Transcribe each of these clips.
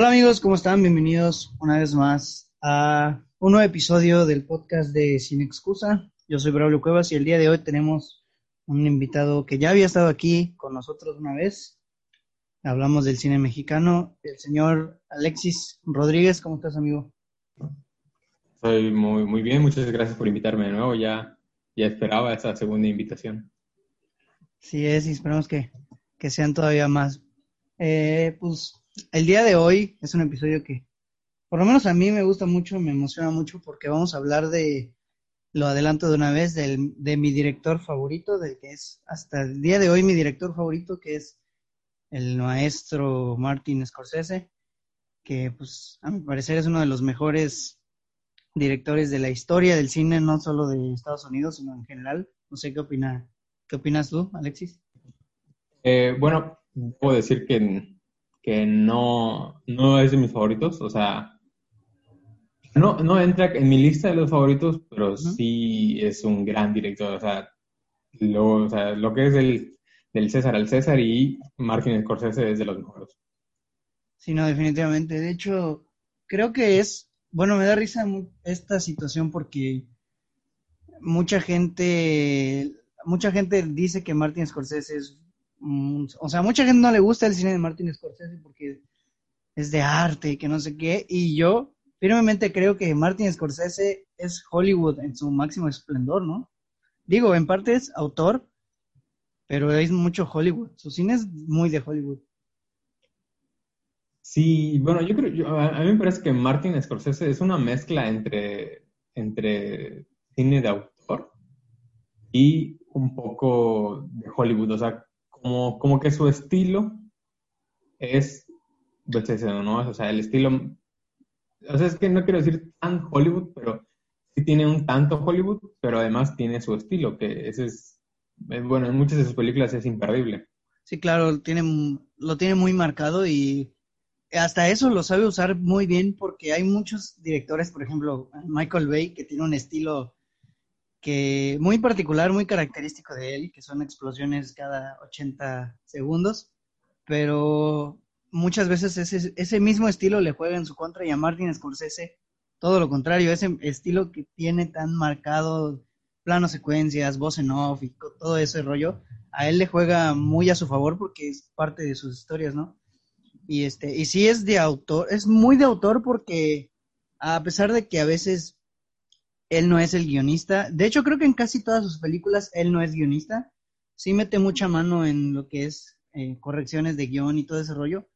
Hola amigos, ¿cómo están? Bienvenidos una vez más a un nuevo episodio del podcast de Sin Excusa. Yo soy Braulio Cuevas y el día de hoy tenemos un invitado que ya había estado aquí con nosotros una vez. Hablamos del cine mexicano, el señor Alexis Rodríguez. ¿Cómo estás, amigo? Soy muy, muy bien, muchas gracias por invitarme de nuevo. Ya, ya esperaba esa segunda invitación. Sí es, y esperamos que, que sean todavía más. Eh, pues el día de hoy es un episodio que, por lo menos a mí me gusta mucho, me emociona mucho porque vamos a hablar de, lo adelanto de una vez, del, de mi director favorito, del que es hasta el día de hoy mi director favorito, que es el maestro Martin Scorsese, que pues a mi parecer es uno de los mejores directores de la historia del cine, no solo de Estados Unidos, sino en general. No sé qué opina, qué opinas tú, Alexis. Eh, bueno, puedo decir que que no, no es de mis favoritos, o sea, no, no entra en mi lista de los favoritos, pero sí es un gran director, o sea, lo, o sea, lo que es el, del César al César y Martin Scorsese es de los mejores. Sí, no, definitivamente. De hecho, creo que es, bueno, me da risa esta situación porque mucha gente, mucha gente dice que Martin Scorsese es o sea, mucha gente no le gusta el cine de Martin Scorsese porque es de arte y que no sé qué. Y yo firmemente creo que Martin Scorsese es Hollywood en su máximo esplendor, ¿no? Digo, en parte es autor, pero es mucho Hollywood. Su cine es muy de Hollywood. Sí, bueno, yo creo, a, mí me parece que Martin Scorsese es una mezcla entre, entre cine de autor y un poco de Hollywood. O sea, como, como que su estilo es ¿no? O sea, el estilo, o sea, es que no quiero decir tan Hollywood, pero sí tiene un tanto Hollywood, pero además tiene su estilo, que ese es, bueno, en muchas de sus películas es imperdible. Sí, claro, tiene, lo tiene muy marcado y hasta eso lo sabe usar muy bien porque hay muchos directores, por ejemplo, Michael Bay, que tiene un estilo que muy particular, muy característico de él, que son explosiones cada 80 segundos, pero muchas veces ese, ese mismo estilo le juega en su contra y a Martin Scorsese todo lo contrario, ese estilo que tiene tan marcado planos secuencias, voz en off y todo ese rollo, a él le juega muy a su favor porque es parte de sus historias, ¿no? Y este, y sí es de autor, es muy de autor porque a pesar de que a veces él no es el guionista. De hecho, creo que en casi todas sus películas él no es guionista. Sí mete mucha mano en lo que es eh, correcciones de guion y todo ese rollo.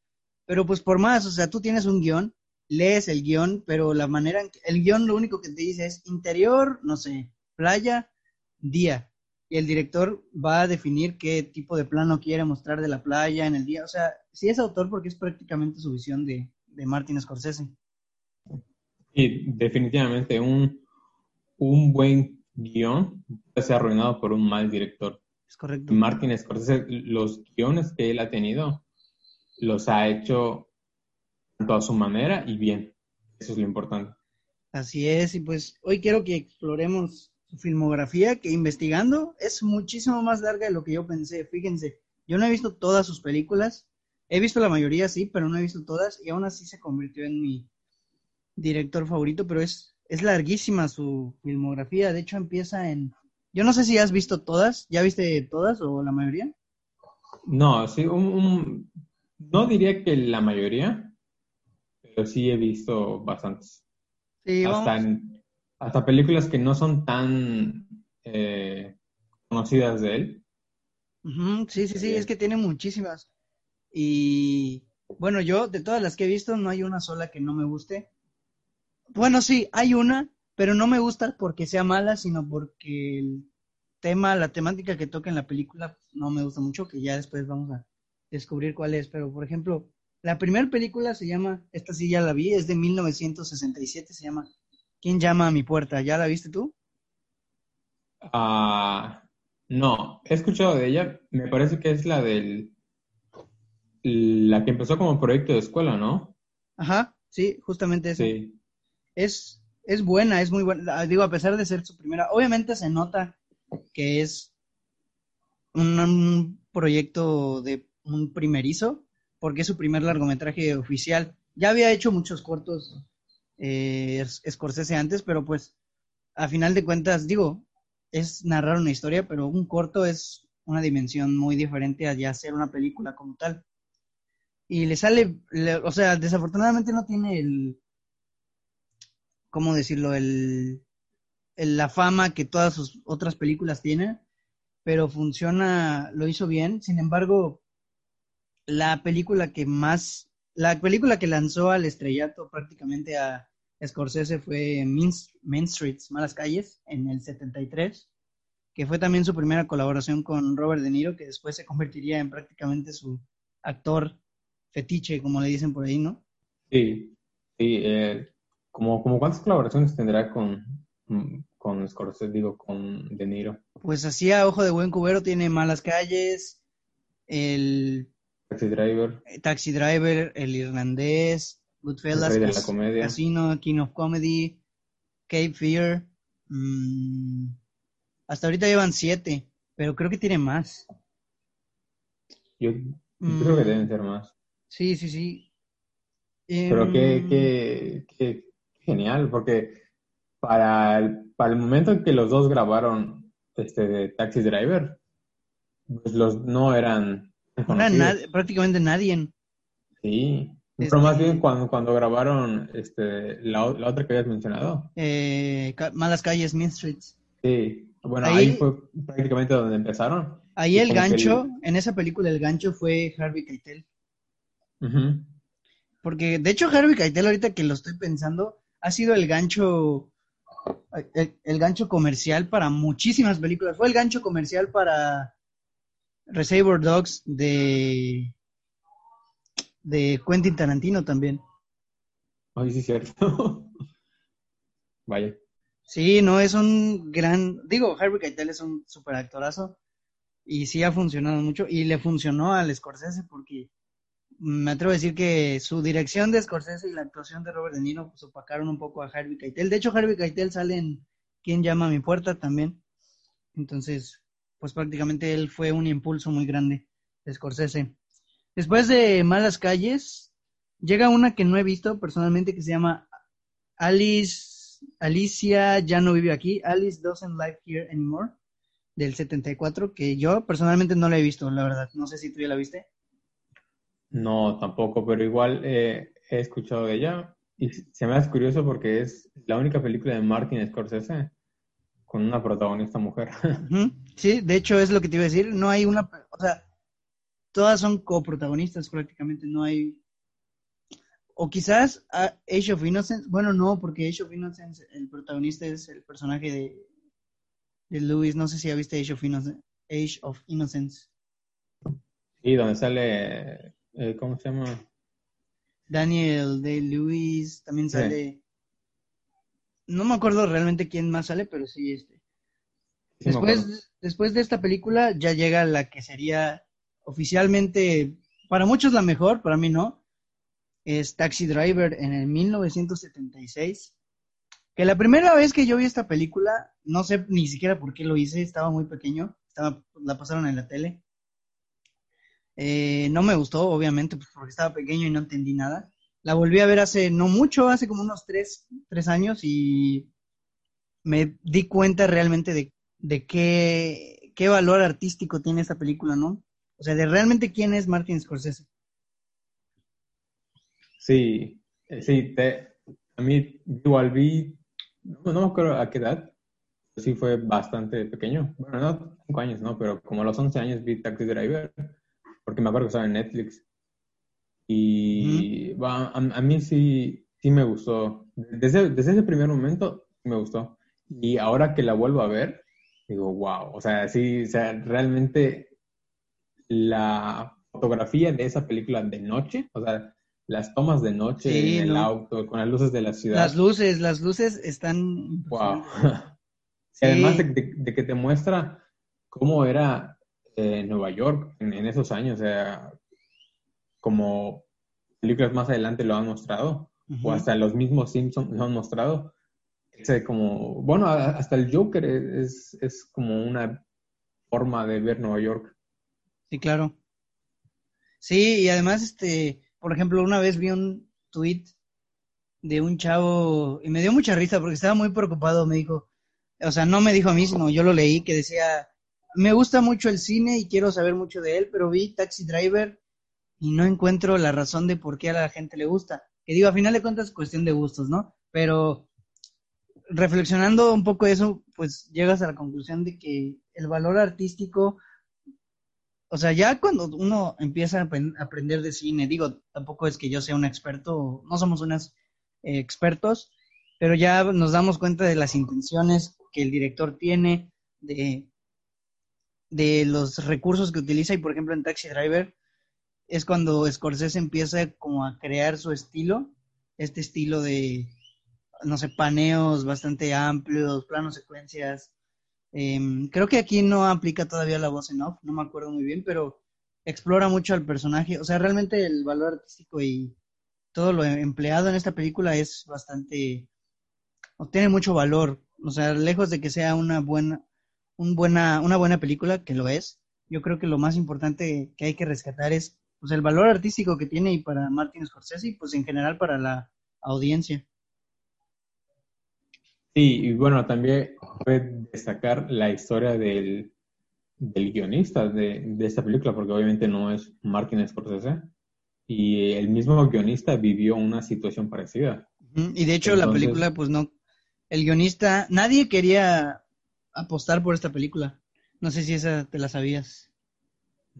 Pero pues por más, o sea, tú tienes un guion, lees el guion, pero la manera en que el guion lo único que te dice es interior, no sé, playa, día. Y el director va a definir qué tipo de plano quiere mostrar de la playa en el día. O sea, sí es autor porque es prácticamente su visión de, de Martin Scorsese. Y definitivamente un, un buen guion puede ser arruinado por un mal director. Es correcto. Martin Scorsese, los guiones que él ha tenido, los ha hecho tanto a su manera y bien. Eso es lo importante. Así es, y pues hoy quiero que exploremos su filmografía, que investigando es muchísimo más larga de lo que yo pensé. Fíjense, yo no he visto todas sus películas, he visto la mayoría, sí, pero no he visto todas, y aún así se convirtió en mi director favorito, pero es es larguísima su filmografía. De hecho, empieza en. Yo no sé si has visto todas. ¿Ya viste todas o la mayoría? No, sí, un, no diría que la mayoría, pero sí he visto bastantes. Sí, hasta, hasta películas que no son tan eh, conocidas de él. sí, sí, sí, es que tiene muchísimas. Y bueno, yo de todas las que he visto, no hay una sola que no me guste. Bueno, sí, hay una, pero no me gusta porque sea mala, sino porque el tema, la temática que toca en la película no me gusta mucho, que ya después vamos a descubrir cuál es. Pero, por ejemplo, la primera película se llama, esta sí ya la vi, es de 1967, se llama ¿Quién llama a mi puerta? ¿Ya la viste tú? Ah, no, he escuchado de ella, me parece que es la del, la que empezó como proyecto de escuela, ¿no? Ajá, sí, justamente eso. Sí es, es buena, es muy buena. Digo, a pesar de ser su primera, obviamente se nota que es un, proyecto de un primerizo, porque es su primer largometraje oficial. ya había hecho muchos cortos eh, Scorsese antes, pero pues a final de cuentas, digo, es narrar una historia, pero un corto es una dimensión muy diferente a ya hacer una película como tal. Y le sale, o sea, desafortunadamente no tiene el, ¿cómo decirlo? El, la fama que todas sus otras películas tienen, pero funciona, lo hizo bien. Sin embargo, la película que más, la película que lanzó al estrellato prácticamente a Scorsese fue Main, Streets, Malas Calles, en el 73, que fue también su primera colaboración con Robert De Niro, que después se convertiría en prácticamente su actor fetiche, como le dicen por ahí, ¿no? Sí, sí. Eh, como, como ¿Cuántas colaboraciones tendrá con, con Scorsese, digo, con De Niro? Pues hacía Ojo de Buen Cubero, tiene Malas Calles, el... Taxi Driver. Taxi Driver, El Irlandés, Goodfellas, Casino, King of Comedy, Cape Fear. Mm, hasta ahorita llevan siete, pero creo que tiene más. Yo, creo que mm, deben ser más. Sí, sí, sí. Pero qué, em, qué, qué, genial, porque para el, para el momento en que los dos grabaron este de Taxi Driver, pues los no eran. Eran prácticamente nadie. Sí. Pero más bien cuando, cuando grabaron este, la, otra que habías mencionado. Eh, Malas Calles, Main Streets. Sí, bueno, ahí, fue prácticamente donde empezaron. Ahí el gancho, en esa película el gancho fue Harvey Keitel. Porque de hecho Harvey Keitel ahorita que lo estoy pensando, ha sido el gancho, el, gancho comercial para muchísimas películas. Fue el gancho comercial para Reservoir Dogs de de Quentin Tarantino también. Ay, sí, cierto. Vaya. Sí, no, es un gran, digo, Harvey Keitel es un super actorazo y sí ha funcionado mucho y le funcionó al Scorsese porque me atrevo a decir que su dirección de Scorsese y la actuación de Robert De Niro pues, opacaron un poco a Harvey Keitel. De hecho, Harvey Keitel sale en ¿Quién llama a mi puerta? también. Entonces, pues prácticamente él fue un impulso muy grande de Scorsese. Después de Malas Calles, llega una que no he visto personalmente que se llama Alice, Alicia ya no vive aquí, Alice doesn't live here anymore, del 74, que yo personalmente no la he visto, la verdad. No sé si tú ya la viste. No, tampoco, pero igual eh, he escuchado de ella y se me hace curioso porque es la única película de Martin Scorsese con una protagonista mujer. Sí, de hecho es lo que te iba a decir. No hay una, o sea, todas son coprotagonistas prácticamente, no hay... O quizás Age of Innocence, bueno, no, porque Age of Innocence, el protagonista es el personaje de, de Lewis, no sé si ha visto Age of Innocence. Age of Innocence. Sí, donde sale, eh, ¿cómo se llama? Daniel de Lewis, también sale... No me acuerdo realmente quién más sale, pero sí este. después, después de esta película ya llega la que sería oficialmente, para muchos la mejor, para mí no, es Taxi Driver en el 1976. Que la primera vez que yo vi esta película, no sé ni siquiera por qué lo hice, estaba muy pequeño, estaba, la pasaron en la tele. Eh, no me gustó, obviamente, pues, porque estaba pequeño y no entendí nada. La volví a ver hace no mucho, hace como unos tres, tres años y me di cuenta realmente de, de qué, qué valor artístico tiene esta película, ¿no? O sea, de realmente quién es Martin Scorsese. Sí, eh, sí, a mí igual vi, no, me acuerdo a qué edad, sí fue bastante pequeño. Bueno, no cinco años, ¿no? Pero como a los 11 años vi Taxi Driver, porque me acuerdo que estaba en Netflix. Y a, mí sí, sí me gustó. Desde, desde ese primer momento me gustó. Y ahora que la vuelvo a ver, digo, wow, o sea, sí, o sea, realmente la fotografía de esa película de noche, o sea, las tomas de noche en el auto, con las luces de la ciudad. Las luces, las luces están... Wow. Además de, que te muestra cómo era eh, Nueva York en, esos años, o sea, como películas más adelante lo han mostrado, o hasta los mismos Simpsons lo han mostrado. como, bueno, hasta el Joker es, es como una forma de ver Nueva York. Sí, claro. Sí, y además, este, por ejemplo, una vez vi un, tweet de un chavo y me dio mucha risa porque estaba muy preocupado, me dijo, o sea, no me dijo a mí, sino yo lo leí que decía, me gusta mucho el cine y quiero saber mucho de él, pero vi Taxi Driver y no encuentro la razón de por qué a la gente le gusta. Que digo, a final de cuentas es cuestión de gustos, ¿no? Pero reflexionando un poco eso, pues llegas a la conclusión de que el valor artístico, o sea, ya cuando uno empieza a aprender de cine, digo, tampoco es que yo sea un experto, no somos unos eh, expertos, pero ya nos damos cuenta de las intenciones que el director tiene, de, de los recursos que utiliza, y por ejemplo en Taxi Driver es cuando Scorsese empieza como a crear su estilo, este estilo de no sé, paneos bastante amplios, planos secuencias. Em, creo que aquí no aplica todavía la voz en off, no me acuerdo muy bien, pero explora mucho al personaje. O sea, realmente el valor artístico y todo lo empleado en esta película es bastante, o tiene mucho valor. O sea, lejos de que sea una buena, un buena, una buena película, que lo es, yo creo que lo más importante que hay que rescatar es pues, el valor artístico que tiene y para Martin Scorsese y pues en general para la audiencia. Sí, y bueno, también puede destacar la historia del, guionista de, esta película, porque obviamente no es Martin Scorsese, y el mismo guionista vivió una situación parecida. Y de hecho la película, pues no, el guionista, nadie quería apostar por esta película. No sé si esa te la sabías.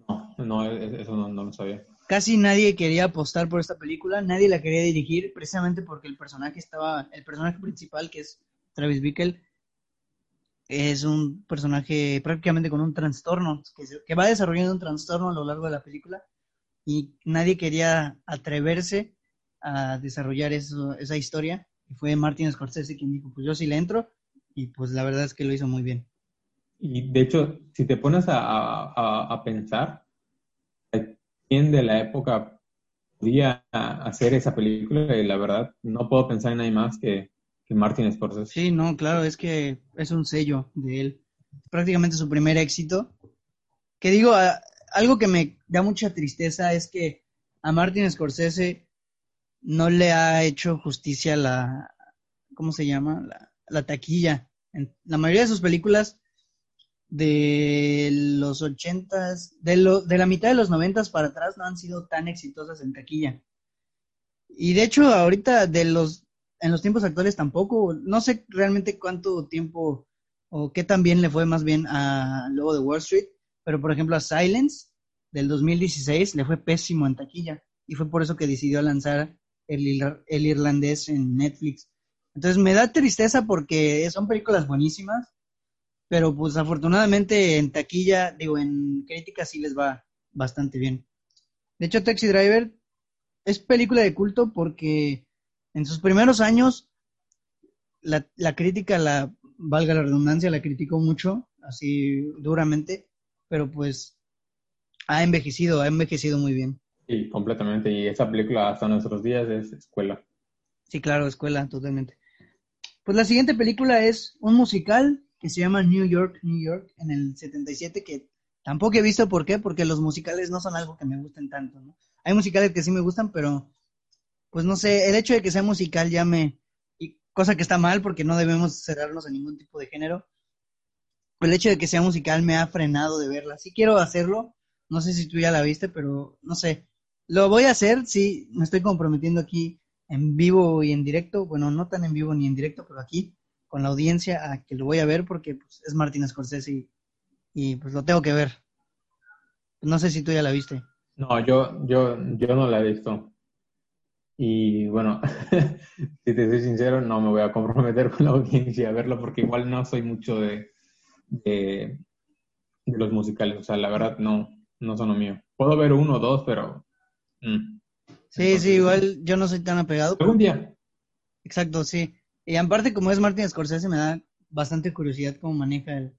No, no, e, eso no, no lo sabía. Casi nadie quería apostar por esta película, nadie la quería dirigir, precisamente porque el personaje estaba, el personaje principal, que es Travis Bickle es un personaje prácticamente con un trastorno, que, va desarrollando un trastorno a lo largo de la película y nadie quería atreverse a desarrollar esa historia. Y fue Martin Scorsese quien dijo, pues yo sí le entro y pues la verdad es que lo hizo muy bien. Y de hecho, si te pones a, pensar, ¿quién de la época podía hacer esa película? Y la verdad, no puedo pensar en nadie más que que Martin Scorsese. Sí, no, claro, es que es un sello de él. Prácticamente su primer éxito. Que digo, algo que me da mucha tristeza es que a Martin Scorsese no le ha hecho justicia la, ¿cómo se llama? La, taquilla. En la mayoría de sus películas de los ochentas, de, lo, de la mitad de los noventas para atrás no han sido tan exitosas en taquilla. Y de hecho, ahorita de los en los tiempos actuales tampoco. No sé realmente cuánto tiempo o qué tan bien le fue más bien a Lobo de Wall Street, pero por ejemplo a Silence del 2016 le fue pésimo en taquilla y fue por eso que decidió lanzar el, el irlandés en Netflix. Entonces me da tristeza porque son películas buenísimas, pero pues afortunadamente en taquilla, digo, en crítica sí les va bastante bien. De hecho, Taxi Driver es película de culto porque en sus primeros años, la, la crítica, la, valga la redundancia, la criticó mucho, así duramente, pero pues ha envejecido, ha envejecido muy bien. Sí, completamente. Y esa película hasta nuestros días es escuela. Sí, claro, escuela, totalmente. Pues la siguiente película es un musical que se llama New York, New York, en el 77, que tampoco he visto por qué, porque los musicales no son algo que me gusten tanto, ¿no? Hay musicales que sí me gustan, pero pues no sé, el hecho de que sea musical ya me, y cosa que está mal porque no debemos cerrarnos a ningún tipo de género, el hecho de que sea musical me ha frenado de verla. Sí quiero hacerlo, no sé si tú ya la viste, pero no sé, lo voy a hacer, sí, me estoy comprometiendo aquí en vivo y en directo, bueno, no tan en vivo ni en directo, pero aquí con la audiencia a que lo voy a ver porque pues, es Martín Scorsese y, y pues lo tengo que ver. No sé si tú ya la viste. No, yo, yo, yo no la he visto. Y bueno, si te soy sincero, no me voy a comprometer con la audiencia a verlo porque igual no soy mucho de, de, los musicales. O sea, la verdad no, no son lo mío. Puedo ver uno o dos, pero... Mm. Sí, sí, igual yo no soy tan apegado. Algún día. Exacto, sí. Y aparte, como es Martin Scorsese, me da bastante curiosidad cómo maneja el,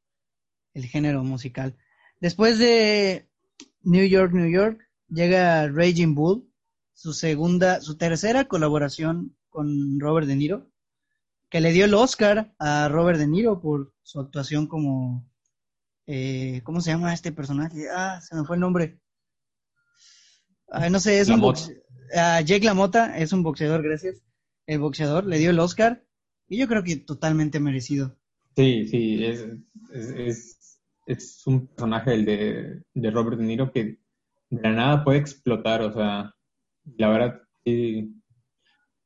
el género musical. Después de New York, New York, llega Raging Bull, su segunda, su tercera colaboración con Robert De Niro, que le dio el Oscar a Robert De Niro por su actuación como, eh, ¿cómo se llama este personaje? Ah, se me fue el nombre. no sé, es un a Jake LaMotta es un boxeador, gracias. El boxeador le dio el Oscar y yo creo que totalmente merecido. Sí, sí, es, es, es, un personaje el de, de, Robert De Niro que de la nada puede explotar, o sea, la verdad, sí.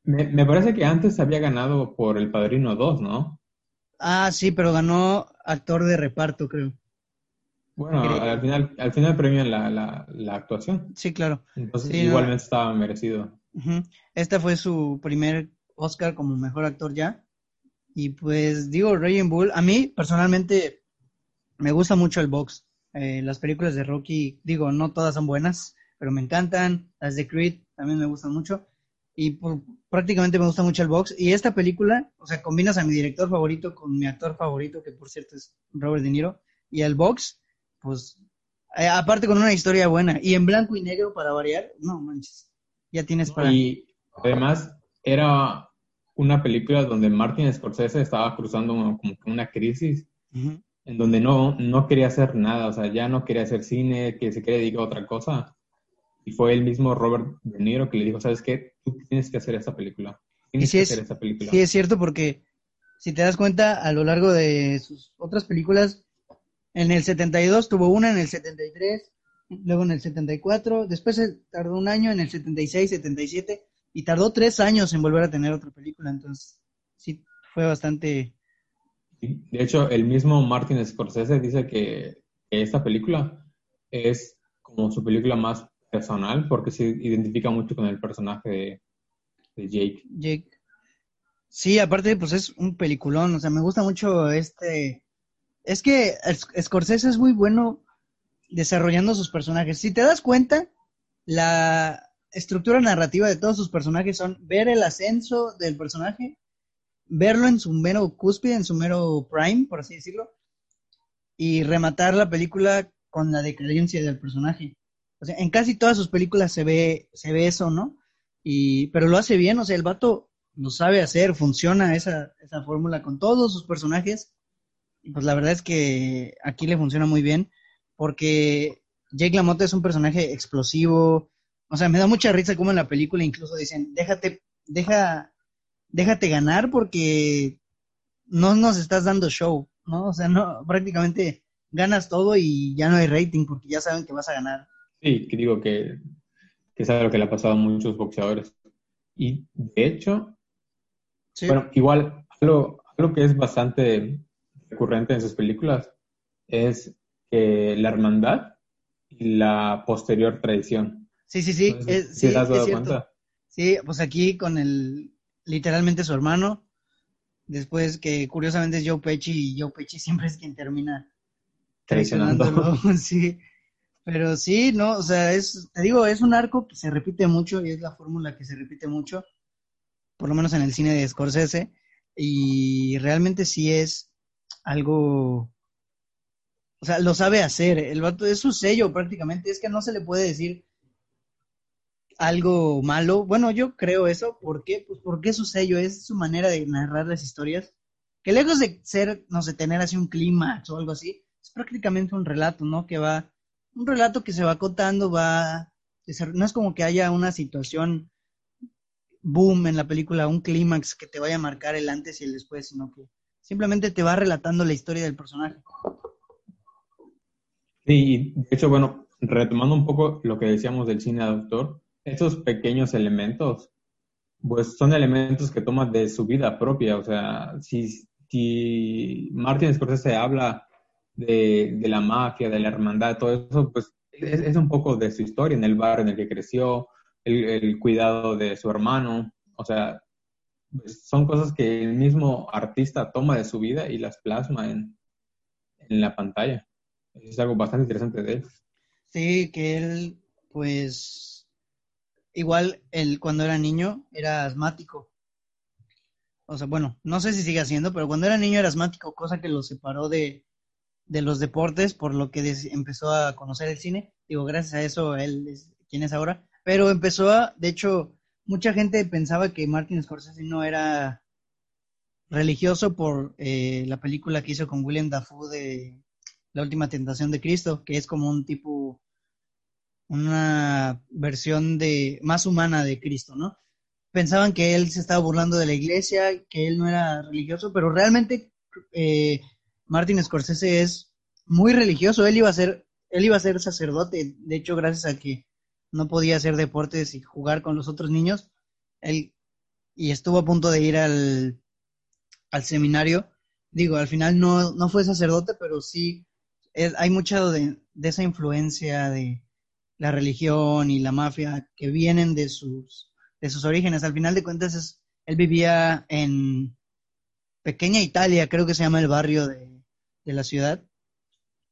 Me, me parece que antes había ganado por El Padrino 2, ¿no? Ah, sí, pero ganó actor de reparto, creo. Bueno, al final, al final premian la, la, actuación. Sí, claro. Entonces, igualmente estaba merecido. Este fue su primer Oscar como mejor actor ya. Y pues digo, Raging Bull, a mí personalmente me gusta mucho el box. Eh, las películas de Rocky, digo, no todas son buenas, pero me encantan. Las de Creed también me gustan mucho. Y prácticamente me gusta mucho el box. Y esta película, o sea, combinas a mi director favorito con mi actor favorito, que por cierto es Robert De Niro, y el box pues, eh, aparte con una historia buena y en blanco y negro para variar, no manches, ya tienes para... Y además era una película donde Martin Scorsese estaba cruzando como una crisis en donde no, no quería hacer nada, o sea, ya no quería hacer cine, que se quería dedicar a otra cosa. Y fue el mismo Robert De Niro que le dijo, ¿sabes qué? Tú tienes que hacer esta película. Tienes que hacer esta película. Sí, es cierto porque si te das cuenta, a lo largo de sus otras películas, en el 72 tuvo una, en el 73, luego en el 74, después tardó un año en el 76, 77 y tardó tres años en volver a tener otra película, entonces sí, fue bastante... De hecho, el mismo Martin Scorsese dice que, esta película es como su película más personal porque se identifica mucho con el personaje de, de Jake. Jake. Sí, aparte, pues es un peliculón, o sea, me gusta mucho este es que Scorsese es muy bueno desarrollando sus personajes. Si te das cuenta, la estructura narrativa de todos sus personajes son ver el ascenso del personaje, verlo en su mero cúspide, en su mero prime, por así decirlo, y rematar la película con la decadencia del personaje. O sea, en casi todas sus películas se ve, se ve eso, ¿no? Y, pero lo hace bien, o sea, el vato lo sabe hacer, funciona esa, esa fórmula con todos sus personajes pues la verdad es que aquí le funciona muy bien porque Jake LaMotta es un personaje explosivo. O sea, me da mucha risa como en la película incluso dicen, déjate, deja, déjate ganar porque no nos estás dando show, ¿no? O sea, no, prácticamente ganas todo y ya no hay rating porque ya saben que vas a ganar. Sí, que digo que, que es algo que le ha pasado a muchos boxeadores. Y de hecho, bueno, igual, algo, algo que es bastante recurrente en sus películas es la hermandad y la posterior traición. Sí, sí, sí. es, sí, Sí, pues aquí con el, literalmente su hermano, después que curiosamente es Joe Pesci y Joe Pesci siempre es quien termina traicionándolo, sí. Pero sí, no, o sea, es, te digo, es un arco que se repite mucho y es la fórmula que se repite mucho, por lo menos en el cine de Scorsese, y realmente sí es, algo, o sea, lo sabe hacer. El vato es su sello prácticamente, es que no se le puede decir algo malo. Bueno, yo creo eso. ¿Por qué? Pues porque es su sello, es su manera de narrar las historias. Que lejos de ser, no sé, tener así un clímax o algo así, es prácticamente un relato, ¿no? Que va, un relato que se va contando, va, no es como que haya una situación boom en la película, un clímax que te vaya a marcar el antes y el después, sino que Simplemente te va relatando la historia del personaje. Sí, de hecho, bueno, retomando un poco lo que decíamos del cine de autor, esos pequeños elementos, pues son elementos que toman de su vida propia. O sea, si, si Martin Scorsese habla de, la mafia, de la hermandad, todo eso, pues es, un poco de su historia en el barrio en el que creció, el, el cuidado de su hermano. O sea, son cosas que el mismo artista toma de su vida y las plasma en, la pantalla. Es algo bastante interesante de él. Sí, que él, pues, igual él cuando era niño era asmático. O sea, bueno, no sé si sigue haciendo, pero cuando era niño era asmático, cosa que lo separó de, de los deportes, por lo que empezó a conocer el cine. Digo, gracias a eso él es quien es ahora. Pero empezó a, de hecho, mucha gente pensaba que Martin Scorsese no era religioso por eh, la película que hizo con William Dafoe de La última tentación de Cristo, que es como un tipo una versión de más humana de Cristo, ¿no? Pensaban que él se estaba burlando de la iglesia, que él no era religioso, pero realmente eh, Martin Scorsese es muy religioso. Él iba a ser, él iba a ser sacerdote. De hecho, gracias a que no podía hacer deportes y jugar con los otros niños, él y estuvo a punto de ir al, al seminario. Digo, al final no, no fue sacerdote, pero sí hay mucha de, de, esa influencia de la religión y la mafia que vienen de sus, de sus orígenes. Al final de cuentas, es, él vivía en pequeña Italia, creo que se llama el barrio de, de la ciudad,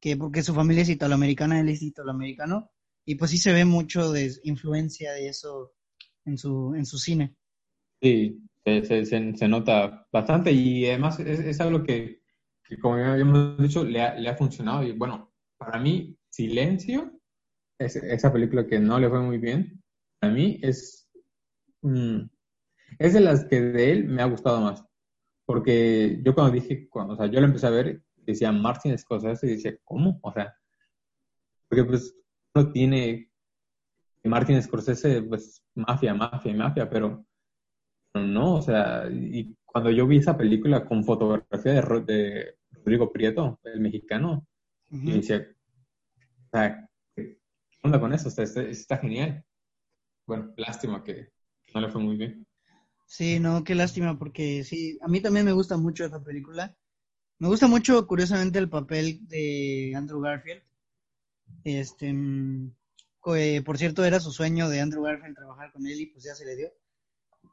que porque su familia es italoamericana, él es italoamericano, y pues sí se ve mucho de influencia de eso en su, en su cine. Sí, se, se, nota bastante y además es, algo que, como ya hemos dicho, le ha, le ha, funcionado. Y bueno, para mí, Silencio, es, esa película que no le fue muy bien, para mí es, mm, es de las que de él me ha gustado más. Porque yo cuando dije, cuando, o sea, yo lo empecé a ver, decía Martin Scorsese y decía, ¿cómo? O sea, porque pues no tiene Martin Scorsese, pues mafia, mafia, mafia, pero no, o sea, y cuando yo vi esa película con fotografía de, Rodrigo Prieto, el mexicano, y decía, o sea, ¿qué onda con eso? está, genial. Bueno, lástima que no le fue muy bien. Sí, no, qué lástima, porque sí, a mí también me gusta mucho esa película. Me gusta mucho, curiosamente, el papel de Andrew Garfield. Este, mm, eh, por cierto, era su sueño de Andrew Garfield trabajar con él y pues ya se le dio.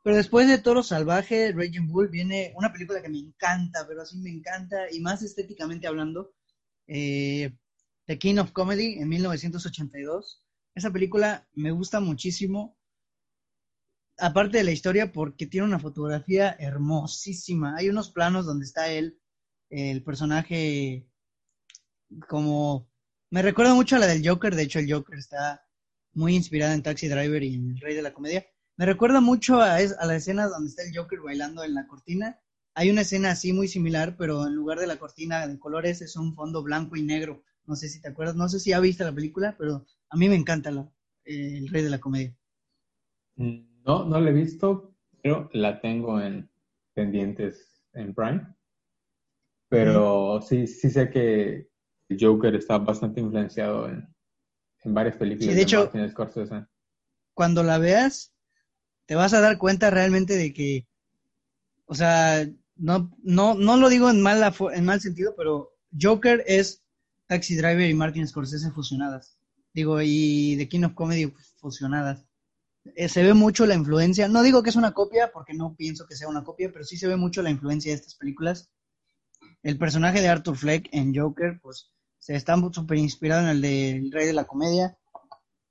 Pero después de Toro Salvaje, Raging Bull, viene una película que me encanta, pero así me encanta, y más estéticamente hablando, eh, The King of Comedy en 1982. Esa película me gusta muchísimo, aparte de la historia, porque tiene una fotografía hermosísima. Hay unos planos donde está él, el personaje, como... Me recuerda mucho a la del Joker, de hecho el Joker está muy inspirada en Taxi Driver y en El Rey de la Comedia. Me recuerda mucho a, a, la escena donde está el Joker bailando en la cortina. Hay una escena así muy similar, pero en lugar de la cortina de colores es un fondo blanco y negro. No sé si te acuerdas, no sé si ha visto la película, pero a mí me encanta la, eh, El Rey de la Comedia. Mm, no, no la he visto, pero la tengo en pendientes en Prime. Pero sí, sí sé que Joker está bastante influenciado en, en varias películas. Sí, de, hecho, cuando la veas, te vas a dar cuenta realmente de que, o sea, no, no, no lo digo en mal, en mal sentido, pero Joker es Taxi Driver y Martin Scorsese fusionadas. Digo, y The King of Comedy fusionadas. Eh, se ve mucho la influencia, no digo que es una copia, porque no pienso que sea una copia, pero sí se ve mucho la influencia de estas películas. El personaje de Arthur Fleck en Joker, pues se está súper inspirado en el de El Rey de la Comedia.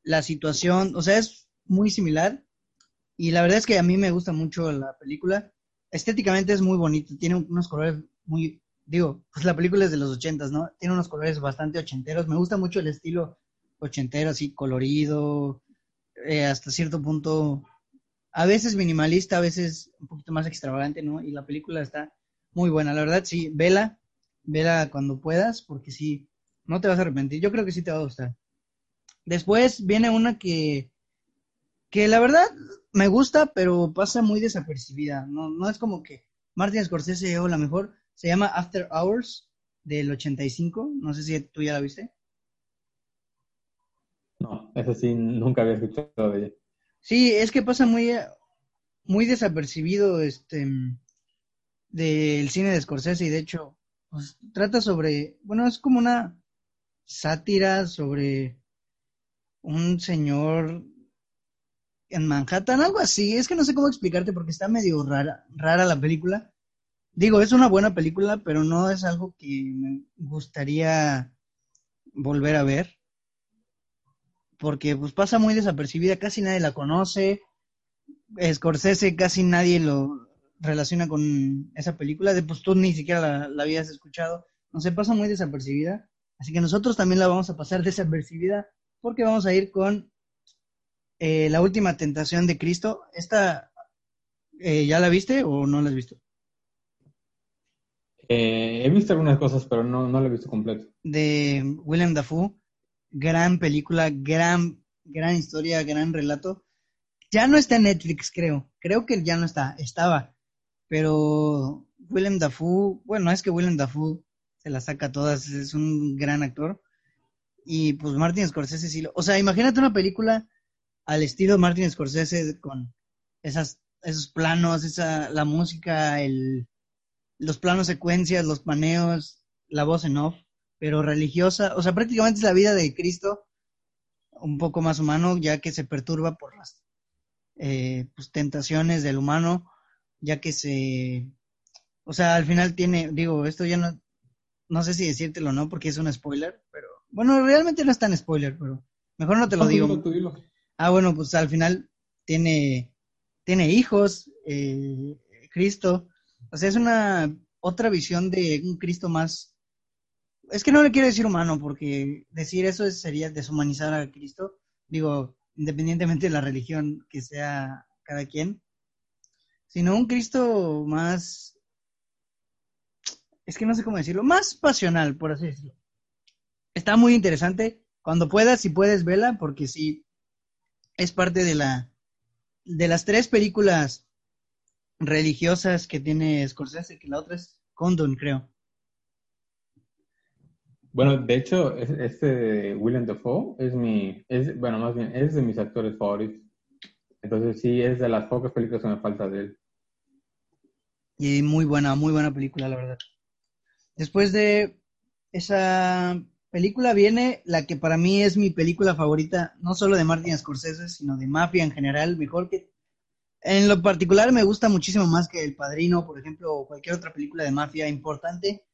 La situación, o sea, es muy similar, y la verdad es que a mí me gusta mucho la película. Estéticamente es muy bonito, tiene unos colores muy, digo, pues la película es de los ochentas, ¿no? Tiene unos colores bastante ochenteros. Me gusta mucho el estilo ochentero, así colorido, eh, hasta cierto punto, a veces minimalista, a veces un poquito más extravagante, ¿no? Y la película está muy buena, la verdad, sí, vela, vela cuando puedas, porque sí, no te vas a arrepentir. Yo creo que sí te va a gustar. Después viene una que que la verdad me gusta, pero pasa muy desapercibida. No, no es como que Martin Scorsese o la mejor. Se llama After Hours del 85. No sé si tú ya la viste. No, eso sí, nunca había escuchado de ella. Sí, es que pasa muy, muy desapercibido este del cine de Scorsese y de hecho pues, trata sobre, bueno, es como una sátira sobre un señor en Manhattan, algo así. Es que no sé cómo explicarte porque está medio rara, la película. Digo, es una buena película, pero no es algo que me gustaría volver a ver. Porque pues pasa muy desapercibida, casi nadie la conoce. Scorsese casi nadie lo relaciona con esa película. De pues tú ni siquiera la, la habías escuchado. No sé, pasa muy desapercibida. Así que nosotros también la vamos a pasar desapercibida porque vamos a ir con eh, la última tentación de Cristo, ¿esta eh, ya la viste o no la has visto? Eh, he visto algunas cosas, pero no, no la he visto completo. De William Dafoe, gran película, gran gran historia, gran relato. Ya no está en Netflix, creo. Creo que ya no está, estaba. Pero Willem Dafoe, bueno, es que Willem Dafoe se la saca todas, es un gran actor. Y pues Martin Scorsese sí lo... O sea, imagínate una película al estilo Martin Scorsese con esas, esos planos, esa, la música, el, los planos secuencias, los paneos, la voz en off, pero religiosa. O sea, prácticamente es la vida de Cristo un poco más humano, ya que se perturba por las eh, pues, tentaciones del humano, ya que se... O sea, al final tiene, digo, esto ya no, no sé si decírtelo o no, porque es un spoiler, pero bueno, realmente no es tan spoiler, pero mejor no te lo digo. Ah, bueno, pues al final tiene, tiene hijos, eh, Cristo. O sea, es una otra visión de un Cristo más. Es que no le quiero decir humano, porque decir eso sería deshumanizar a Cristo. Digo, independientemente de la religión que sea cada quien, sino un Cristo más. Es que no sé cómo decirlo, más pasional, por así decirlo. Está muy interesante. Cuando puedas, si puedes, vela, porque sí, es parte de la de las tres películas religiosas que tiene Scorsese, que la otra es Condon, creo. Bueno, de hecho, este Willem Dafoe es mi, es, bueno, más bien, es de mis actores favoritos. Entonces sí, es de las pocas películas que me falta de él. Y muy buena, muy buena película, la verdad. Después de esa película viene la que para mí es mi película favorita, no solo de Martin Scorsese, sino de Mafia en general, mejor que... En lo particular me gusta muchísimo más que El Padrino, por ejemplo, o cualquier otra película de mafia importante,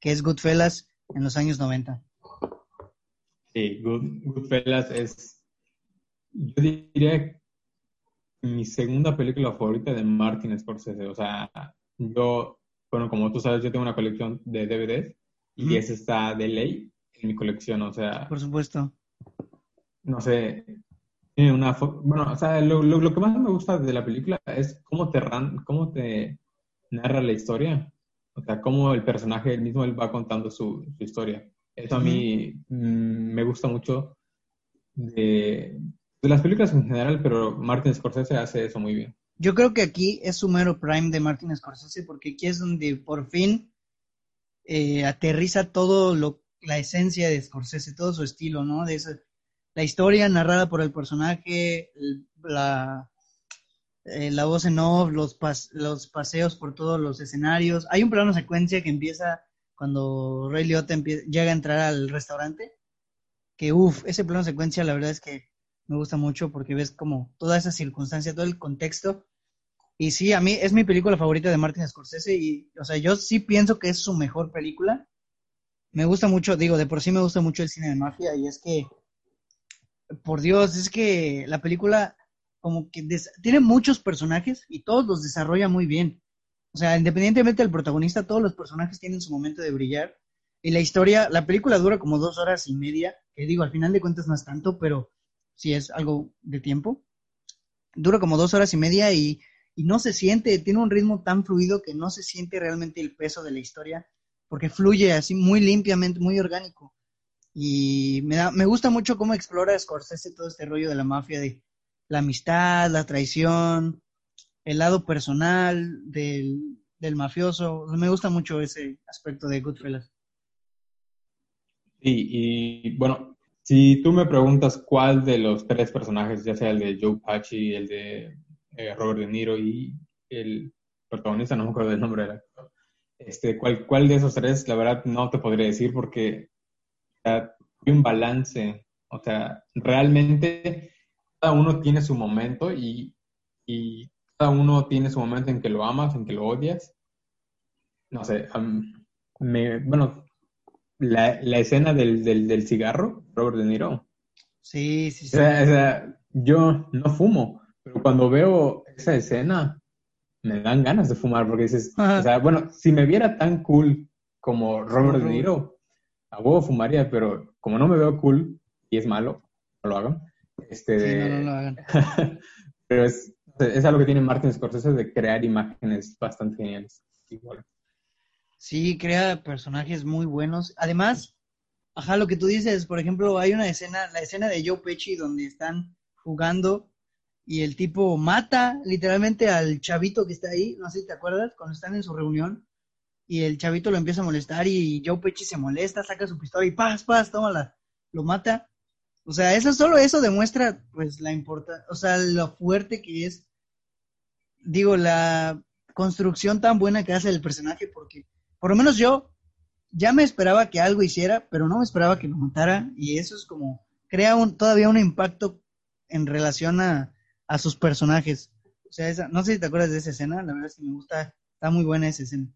que es Goodfellas en los años 90. Sí, Goodfellas es, yo diría, mi segunda película favorita de Martin Scorsese. O sea, yo, bueno, como tú sabes, yo tengo una colección de DVDs y esa está de ley en mi colección, o sea... Por supuesto. No sé, tiene una... Bueno, o sea, lo, lo, que más me gusta de la película es cómo te, cómo te narra la historia. O sea, cómo el personaje él mismo él va contando su, historia. Eso a mí mm, me gusta mucho de, de las películas en general, pero Martin Scorsese hace eso muy bien. Yo creo que aquí es su mero prime de Martin Scorsese, porque aquí es donde por fin eh, aterriza todo lo la esencia de Scorsese, todo su estilo, ¿no? De esa, la historia narrada por el personaje, la, eh, la voz en off, los, los paseos por todos los escenarios. Hay un plano secuencia que empieza cuando Ray Liotta llega a entrar al restaurante, que uff, ese plano secuencia la verdad es que me gusta mucho porque ves como toda esa circunstancia, todo el contexto. Y sí, a mí es mi película favorita de Martin Scorsese y, o sea, yo sí pienso que es su mejor película me gusta mucho, digo, de por sí me gusta mucho el cine de mafia y es que, por Dios, es que la película como que tiene muchos personajes y todos los desarrolla muy bien. O sea, independientemente del protagonista, todos los personajes tienen su momento de brillar. Y la historia, la película dura como dos horas y media, que digo, al final de cuentas no es tanto, pero sí es algo de tiempo. Dura como dos horas y media y, y no se siente, tiene un ritmo tan fluido que no se siente realmente el peso de la historia porque fluye así muy limpiamente, muy orgánico. Y me, da, me gusta mucho cómo explora Scorsese todo este rollo de la mafia, de la amistad, la traición, el lado personal del, del mafioso. Me gusta mucho ese aspecto de Goodfellas. Sí, y bueno, si tú me preguntas cuál de los tres personajes, ya sea el de Joe Pachi, el de eh, Robert De Niro y el protagonista, no me acuerdo del nombre del actor, este, ¿cuál, ¿Cuál de esos tres? La verdad no te podría decir porque hay un balance. O sea, realmente cada uno tiene su momento y, y, cada uno tiene su momento en que lo amas, en que lo odias. No sé, me, bueno, la, la escena del, del, del, cigarro, Robert De Niro. Sí, sí, sí. O sea, o sea, yo no fumo, pero cuando veo esa escena, me dan ganas de fumar porque dices, o sea, bueno, si me viera tan cool como Robert De Niro, a huevo fumaría, pero como no me veo cool y es malo, no lo hagan. Este, sí, no, no lo hagan. pero es, es algo que tiene Martin Scorsese de crear imágenes bastante geniales. Sí, crea personajes muy buenos. Además, Ajá, lo que tú dices, por ejemplo, hay una escena, la escena de Joe Pesci donde están jugando y el tipo mata literalmente al chavito que está ahí, no sé si te acuerdas, cuando están en su reunión y el chavito lo empieza a molestar y Joe Pesci se molesta, saca su pistola y paz, paz, tómala, lo mata. O sea, eso solo eso demuestra pues la importancia, o sea, lo fuerte que es, digo, la construcción tan buena que hace el personaje porque por lo menos yo ya me esperaba que algo hiciera, pero no me esperaba que lo matara y eso es como crea un, todavía un impacto en relación a, a sus personajes. O sea, esa, no sé si te acuerdas de esa escena, la verdad es que me gusta, está muy buena esa escena.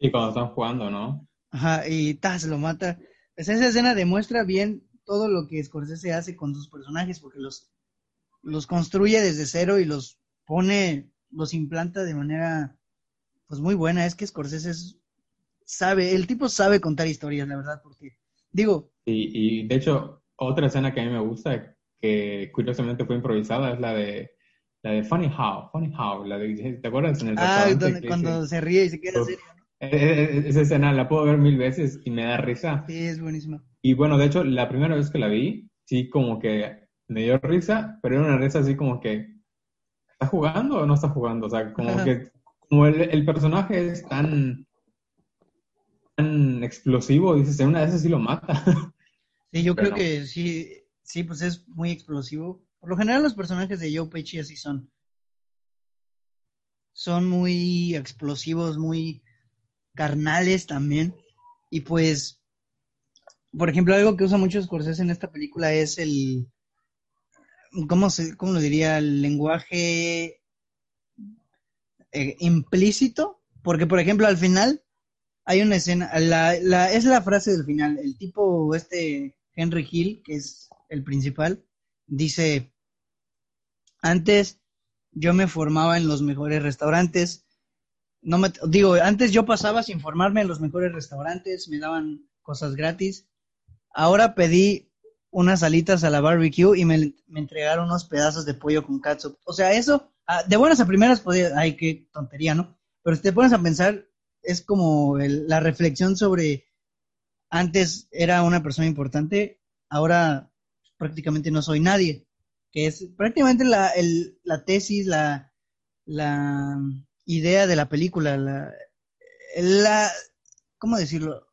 Y cuando están jugando, ¿no? Ajá, y se lo mata. Pues esa escena demuestra bien todo lo que Scorsese hace con sus personajes, porque los, los construye desde cero y los pone, los implanta de manera pues muy buena. Es que Scorsese es sabe, el tipo sabe contar historias, la verdad, porque digo... Y, y de hecho, otra escena que a mí me gusta, que curiosamente fue improvisada, es la de la de Funny How, Funny How, la de, ¿te acuerdas? En el ah, cuando se ríe y se queda serio, ¿no? E, e, e, esa escena la puedo ver mil veces y me da risa. Sí, es buenísima. Y bueno, de hecho, la primera vez que la vi, sí, como que me dio risa, pero era una risa así como que, ¿está jugando o no está jugando? O sea, como que, como el, el personaje es tan, tan explosivo, dices, en una de esas sí lo mata. Sí, yo creo que sí, sí, pues es muy explosivo. Por lo general los personajes de Joe Pesci así son. Son muy explosivos, muy carnales también. Y pues, por ejemplo, algo que usa mucho Scorsese en esta película es el, ¿cómo, se, cómo lo diría? El lenguaje eh, implícito. Porque, por ejemplo, al final hay una escena, la, la, es la frase del final, el tipo, este Henry Hill, que es el principal, dice, antes yo me formaba en los mejores restaurantes, no me, digo, antes yo pasaba sin formarme en los mejores restaurantes, me daban cosas gratis, ahora pedí unas alitas a la barbecue y me, entregaron unos pedazos de pollo con catsup. O sea, eso, ah, de buenas a primeras, podía, ay, qué tontería, ¿no? Pero si te pones a pensar, es como la reflexión sobre antes era una persona importante, ahora prácticamente no soy nadie, que es prácticamente la, la tesis, la, la idea de la película, la, la ¿cómo decirlo?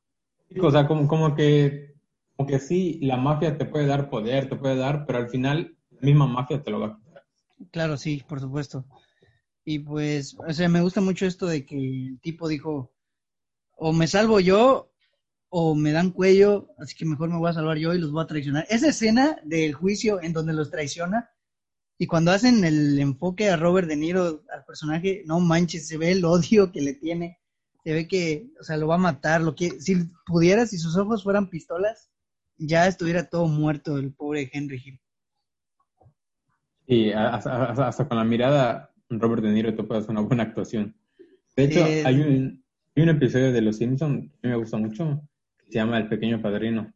O sea, como, como que como que sí, la mafia te puede dar poder, te puede dar, pero al final la misma mafia te lo va a quitar. Claro, sí, por supuesto. Y pues, o sea, me gusta mucho esto de que el tipo dijo, o me salvo yo o me dan cuello, así que mejor me voy a salvar yo y los voy a traicionar. Esa escena del juicio en donde los traiciona y cuando hacen el enfoque a Robert De Niro, al personaje, no manches, se ve el odio que le tiene, se ve que, o sea, lo va a matar, lo que, si pudiera, si sus ojos fueran pistolas, ya estuviera todo muerto el pobre Henry Hill. Y hasta con la mirada Robert De Niro hacer una buena actuación. De hecho, hay, un, hay un episodio de Los Simpsons que me gusta mucho, se llama El Pequeño Padrino.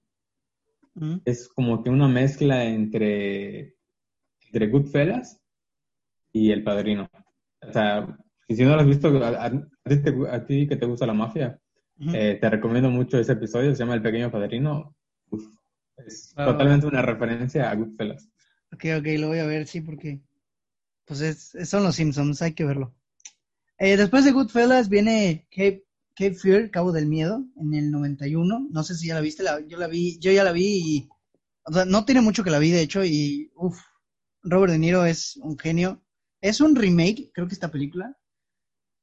Mm. Es como que una mezcla entre, entre Goodfellas y El Padrino. O sea, si no lo has visto, a, ti, que te gusta la mafia, eh, te recomiendo mucho ese episodio, se llama El Pequeño Padrino. es totalmente una referencia a Goodfellas. Ok, ok, lo voy a ver, sí, porque pues es, son los Simpsons, hay que verlo. Eh, después de Goodfellas viene Cape, Cape, Fear, Cabo del Miedo, en el 91. No sé si ya la viste, yo la vi, yo ya la vi y, o sea, no tiene mucho que la vi, de hecho, y, uff, Robert De Niro es un genio. Es un remake, creo que esta película,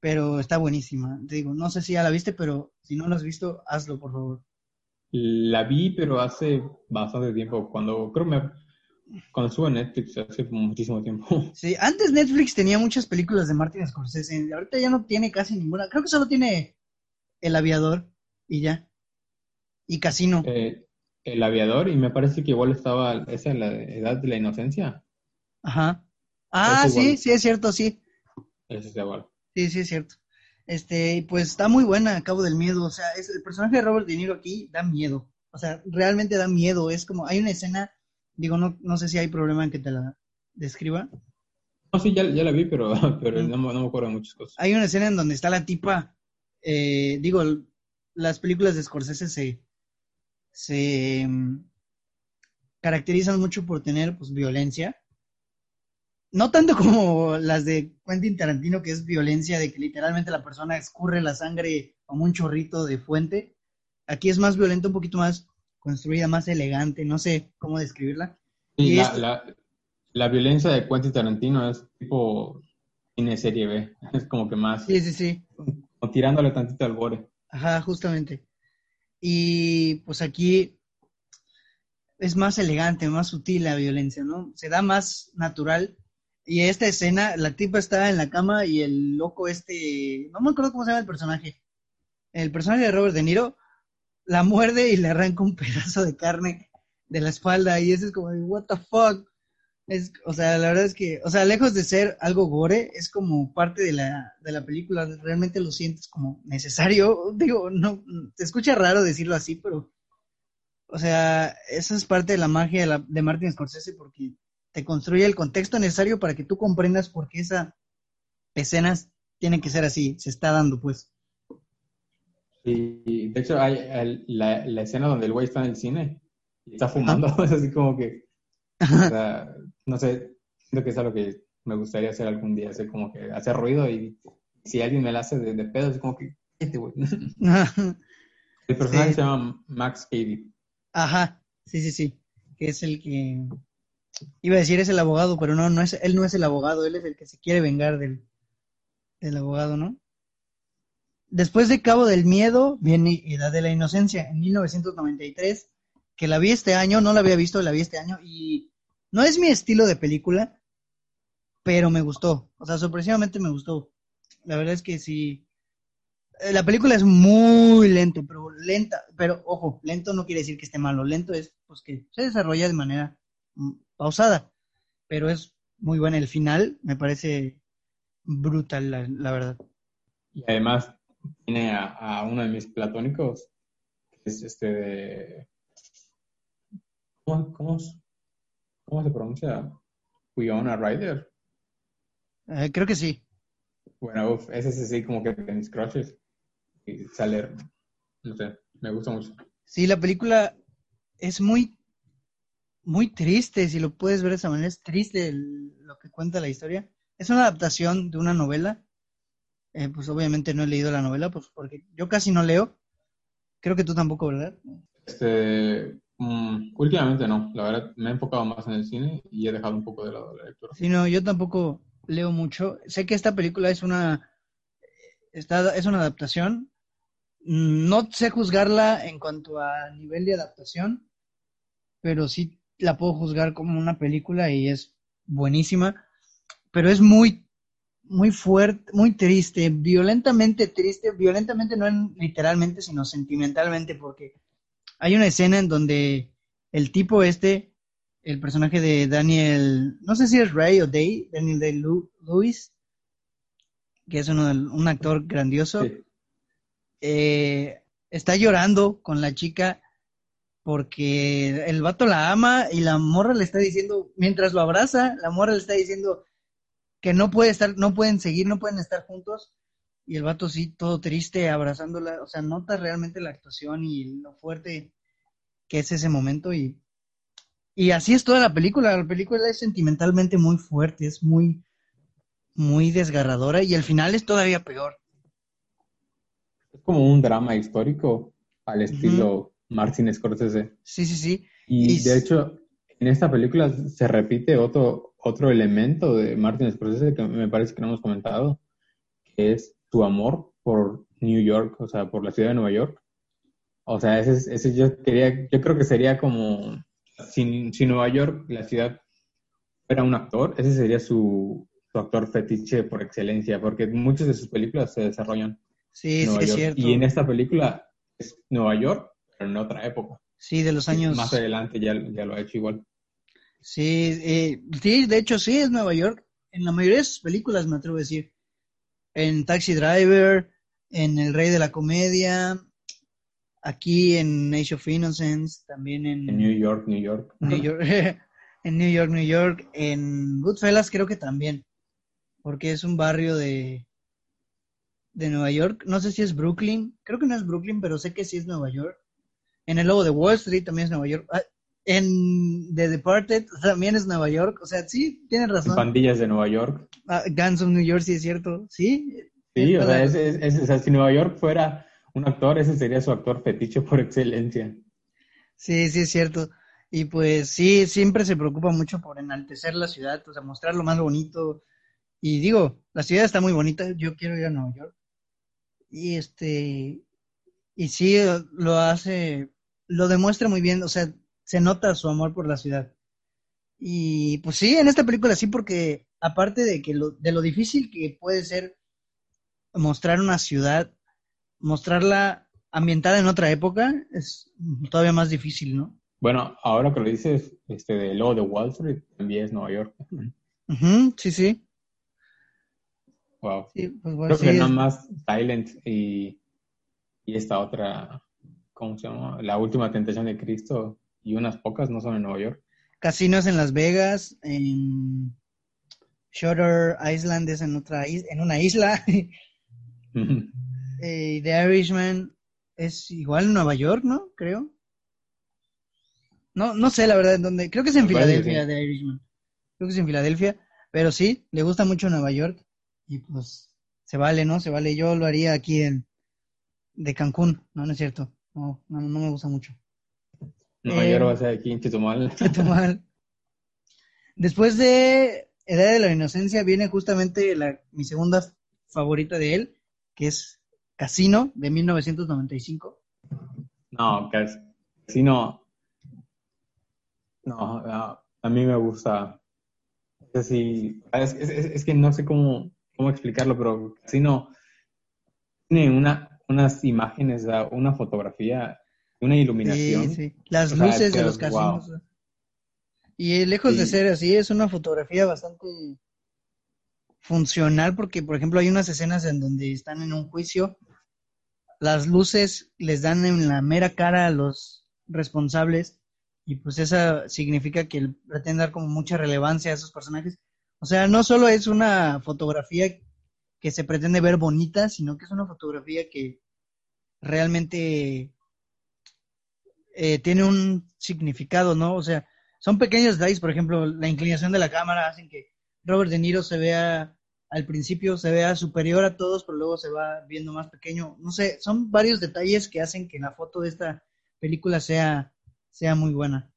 pero está buenísima. Te digo, no sé si ya la viste, pero si no la has visto, hazlo, por favor. La vi, pero hace bastante tiempo, cuando creo me cuando estuvo en Netflix hace muchísimo tiempo. Sí, antes Netflix tenía muchas películas de Martin Scorsese. Ahorita ya no tiene casi ninguna. Creo que solo tiene El Aviador y ya. Y Casino. Eh, el Aviador, y me parece que igual estaba esa en la edad de la inocencia. Ajá. Ah, sí, sí, es cierto, sí. Ese es igual. Sí, sí, es cierto. Este, pues está muy buena, Cabo del Miedo. O sea, es, el personaje de Robert De Niro aquí da miedo. O sea, realmente da miedo. Es como, hay una escena Digo, no, no sé si hay problema en que te la describa. No, sí, ya, la vi, pero, pero no, me acuerdo de muchas cosas. Hay una escena en donde está la tipa, eh, digo, las películas de Scorsese se, se mm, caracterizan mucho por tener pues violencia. No tanto como las de Quentin Tarantino, que es violencia de que literalmente la persona escurre la sangre como un chorrito de fuente. Aquí es más violento, un poquito más construida, más elegante, no sé cómo describirla. Y, la, la, violencia de Quentin Tarantino es tipo cine serie B, es como que más... Sí, sí, sí. O tirándole tantito al gore. Ajá, justamente. Y pues aquí es más elegante, más sutil la violencia, ¿no? Se da más natural. Y esta escena, la tipa está en la cama y el loco este, no me acuerdo cómo se llama el personaje. El personaje de Robert De Niro la muerde y le arranca un pedazo de carne de la espalda y eso es como, what the fuck. Es, o sea, la verdad es que, o sea, lejos de ser algo gore, es como parte de la, de la película, realmente lo sientes como necesario. Digo, no, te escucha raro decirlo así, pero o sea, eso es parte de la magia de, la, de Martin Scorsese porque te construye el contexto necesario para que tú comprendas por qué esa escena tiene que ser así, se está dando, pues. Y de hecho hay la, escena donde el güey está en el cine y está fumando, es así como que, no sé, siento que es algo que me gustaría hacer algún día, hacer como que hacer ruido y si alguien me la hace de, pedo, es como que, este güey. el personaje se llama Max Cady. Ajá, sí, sí, sí, que es el que iba a decir es el abogado, pero no, no es, él no es el abogado, él es el que se quiere vengar del, del abogado, ¿no? Después de Cabo del Miedo viene Edad de la Inocencia en 1993, que la vi este año, no la había visto, la vi este año y no es mi estilo de película, pero me gustó, o sea, sorpresivamente me gustó. La verdad es que sí, eh, la película es muy lento, pero lenta, pero ojo, lento no quiere decir que esté malo, lento es pues que se desarrolla de manera mm, pausada, pero es muy buena. El final me parece brutal, la, verdad. Y además tiene a, uno de mis platónicos, que es este de... ¿Cómo, cómo, se pronuncia? Winona Ryder. Eh, creo que sí. Bueno, ese es así como que de mis crushes y sale, no sé, me gusta mucho. Sí, la película es muy, muy triste, si lo puedes ver de esa manera, es triste lo que cuenta la historia. Es una adaptación de una novela. Eh, pues obviamente no he leído la novela, pues porque yo casi no leo. Creo que tú tampoco, ¿verdad? Este, mm, últimamente no, la verdad me he enfocado más en el cine y he dejado un poco de lado la lectura. Sí, no, yo tampoco leo mucho. Sé que esta película es una, es una adaptación, no sé juzgarla en cuanto a nivel de adaptación, pero sí la puedo juzgar como una película y es buenísima, pero es muy, muy fuerte, muy triste, violentamente triste, violentamente no literalmente, sino sentimentalmente, porque hay una escena en donde el tipo este, el personaje de Daniel, no sé si es Ray o Day, Daniel Day Lewis, que es uno, un actor grandioso, eh, está llorando con la chica porque el vato la ama y la morra le está diciendo, mientras lo abraza, la morra le está diciendo que no puede estar, no pueden seguir, no pueden estar juntos. Y el vato sí, todo triste, abrazándola. O sea, nota realmente la actuación y lo fuerte que es ese momento. Y, y así es toda la película. La película es sentimentalmente muy fuerte, es muy, muy desgarradora. Y el final es todavía peor es como un drama histórico al estilo Martin Scorsese. Sí, sí, sí. Y, de hecho, en esta película se repite otro, otro elemento de Martin Scorsese que me parece que no hemos comentado, que es su amor por New York, o sea, por la ciudad de Nueva York. O sea, ese, ese yo quería, yo creo que sería como si, si Nueva York, la ciudad, fuera un actor, ese sería su, su actor fetiche por excelencia, porque muchas de sus películas se desarrollan Sí, sí, es cierto. Y en esta película es Nueva York, pero en otra época. Sí, de los años. Más adelante ya, ya lo ha hecho igual. Sí, eh, sí, de hecho sí es Nueva York. En la mayoría de sus películas, me atrevo a decir. En Taxi Driver, en El Rey de la Comedia, aquí en Age of Innocence, también en... En New York, New York. New York en New York, New York. En Goodfellas creo que también, porque es un barrio de, de Nueva York. No sé si es Brooklyn. Creo que no es Brooklyn, pero sé que sí es Nueva York. En el logo de Wall Street también es Nueva York. Ah, en The Departed también es Nueva York. O sea, sí, tienen razón. Pandillas de Nueva York. Ah, Guns of New York, sí es cierto. Sí. Sí, o sea, es, si Nueva York fuera un actor, ese sería su actor fetiche por excelencia. Sí, sí es cierto. Y pues sí, siempre se preocupa mucho por enaltecer la ciudad, o sea, mostrar lo más bonito. Y digo, la ciudad está muy bonita, yo quiero ir a Nueva York. Y este, y sí, lo hace, lo demuestra muy bien, o sea, se nota su amor por la ciudad. Y pues sí, en esta película sí, porque aparte de que lo, de lo difícil que puede ser mostrar una ciudad, mostrarla ambientada en otra época, es todavía más difícil, ¿no? Bueno, ahora que lo dices, este de lo de Wall Street también es Nueva York. sí, sí. Wow. Pues Creo que nada más Silent y, y esta otra, ¿cómo se llama? La última tentación de Cristo y unas pocas no son en Nueva York. Casinos en Las Vegas, en Shutter Island es en otra en una isla. eh, The Irishman es igual en Nueva York, ¿no? Creo. No, no sé la verdad en dónde. Creo que es en Filadelfia, The Irishman. Creo que es en Filadelfia. Pero sí, le gusta mucho Nueva York. Y pues se vale, ¿no? Se vale. Yo lo haría aquí en de Cancún. No, no es cierto. No, no, no me gusta mucho. Nueva York va a ser aquí en Chetumal. Chetumal. Después de Edad de la Inocencia viene justamente la, mi segunda favorita de él, que es Casino, de 1995. No, Casino no, a, mí me gusta. Es, es, que no sé cómo, cómo explicarlo, pero no tiene una, unas imágenes, una fotografía, una iluminación. Sí, sí. Las luces de los casinos. Y lejos de ser así, es una fotografía bastante funcional porque, por ejemplo, hay unas escenas en donde están en un juicio, las luces les dan en la mera cara a los responsables y pues esa significa que pretende dar como mucha relevancia a esos personajes. O sea, no solo es una fotografía que se pretende ver bonita, sino que es una fotografía que realmente eh, tiene un significado, ¿no? O sea, son pequeños detalles, por ejemplo, la inclinación de la cámara hacen que Robert De Niro se vea al principio se vea superior a todos, pero luego se va viendo más pequeño. No sé, son varios detalles que hacen que la foto de esta película sea sea muy buena.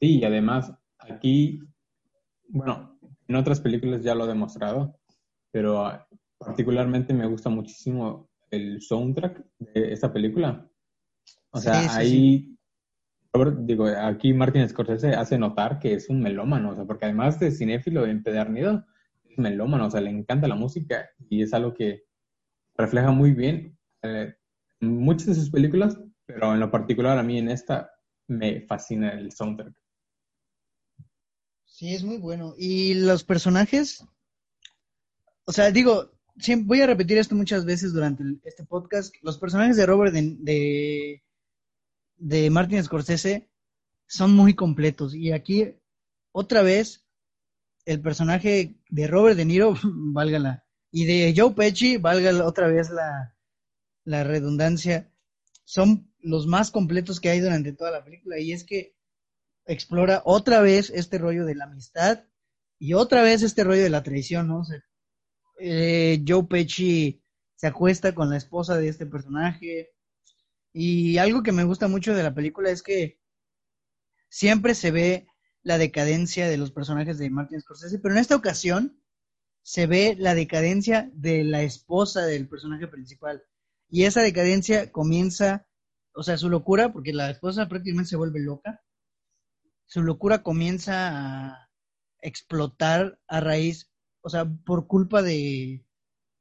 Sí, y además aquí, bueno, en otras películas ya lo he demostrado, pero ah, particularmente me gusta muchísimo el soundtrack de esta película. O sea, ahí, digo, aquí Martin Scorsese hace notar que es un melómano, o sea, porque además de cinéfilo empedernido, es melómano, o sea, le encanta la música y es algo que refleja muy bien eh, muchas de sus películas, pero en lo particular a mí en esta me fascina el soundtrack. Sí, es muy bueno. Y los personajes, o sea, digo, voy a repetir esto muchas veces durante este podcast. Los personajes de Robert de, de, Martin Scorsese son muy completos. Y aquí, otra vez, el personaje de Robert De Niro, válgala, y de Joe Pesci, valga otra vez la, la redundancia, son los más completos que hay durante toda la película y es que explora otra vez este rollo de la amistad y otra vez este rollo de la traición, ¿no? Eh, Joe Pesci se acuesta con la esposa de este personaje y algo que me gusta mucho de la película es que siempre se ve la decadencia de los personajes de Martin Scorsese, pero en esta ocasión se ve la decadencia de la esposa del personaje principal. Y esa decadencia comienza o sea, su locura, porque la esposa prácticamente se vuelve loca, su locura comienza a explotar a raíz, o sea, por culpa de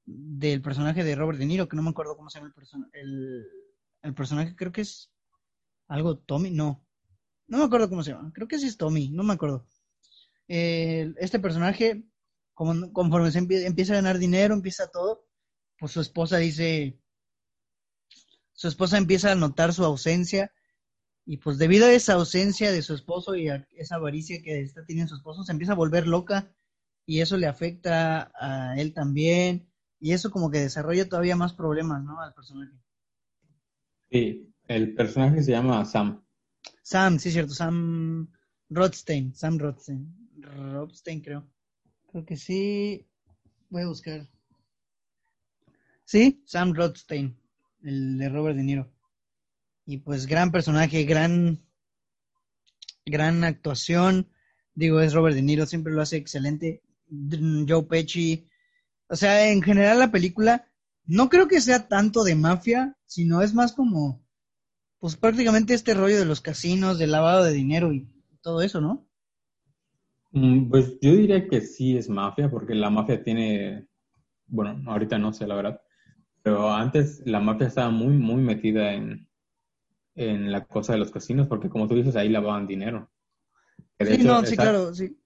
del personaje de Robert De Niro, que no me acuerdo cómo se llama el, personaje, el, personaje, creo que es algo Tommy, no, no me acuerdo cómo se llama, creo que sí es Tommy, no me acuerdo. este personaje, como, conforme se empieza a ganar dinero, empieza todo, pues su esposa dice, su esposa empieza a notar su ausencia y pues debido a esa ausencia de su esposo y a esa avaricia que está teniendo su esposo, se empieza a volver loca y eso le afecta a él también y eso como que desarrolla todavía más problemas, ¿no? Al personaje. Sí, el personaje se llama Sam. Sam, sí es cierto, Sam Rothstein, Sam Rothstein, Rothstein creo. Creo que sí. Voy a buscar. Sí, Sam Rothstein, el de Robert De Niro. Y pues gran personaje, gran, gran actuación. Digo, es Robert De Niro, siempre lo hace excelente. Joe Pesci. O sea, en general la película no creo que sea tanto de mafia, sino es más como, pues prácticamente este rollo de los casinos, del lavado de dinero y todo eso, ¿no? Mm, Pues yo diría que sí es mafia, porque la mafia tiene, bueno, ahorita no sé la verdad, pero antes la mafia estaba muy, muy metida en, en la cosa de los casinos, porque como tú dices, ahí lavaban dinero. Sí, hecho, no, sí, claro, sí.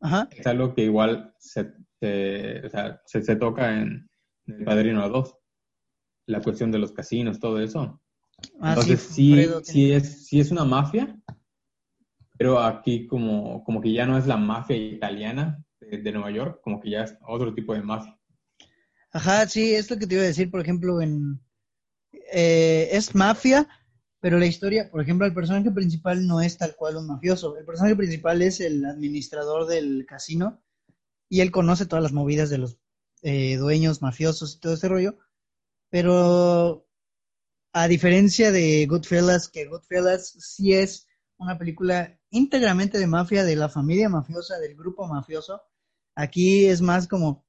Ajá. es algo que igual se, se- o sea, se, se toca en, El Padrino 2, la cuestión de los casinos, todo eso. Ah, Entonces sí, sí, es, sí es una mafia, pero aquí como, como que ya no es la mafia italiana de, de Nueva York, como que ya es otro tipo de mafia. Ajá, sí, es lo que te iba a decir, por ejemplo, en eh, es mafia, pero la historia, por ejemplo, el personaje principal no es tal cual un mafioso. El personaje principal es el administrador del casino y él conoce todas las movidas de los eh, dueños mafiosos y todo ese rollo. Pero a diferencia de Goodfellas, que Goodfellas sí es una película íntegramente de mafia, de la familia mafiosa, del grupo mafioso, aquí es más como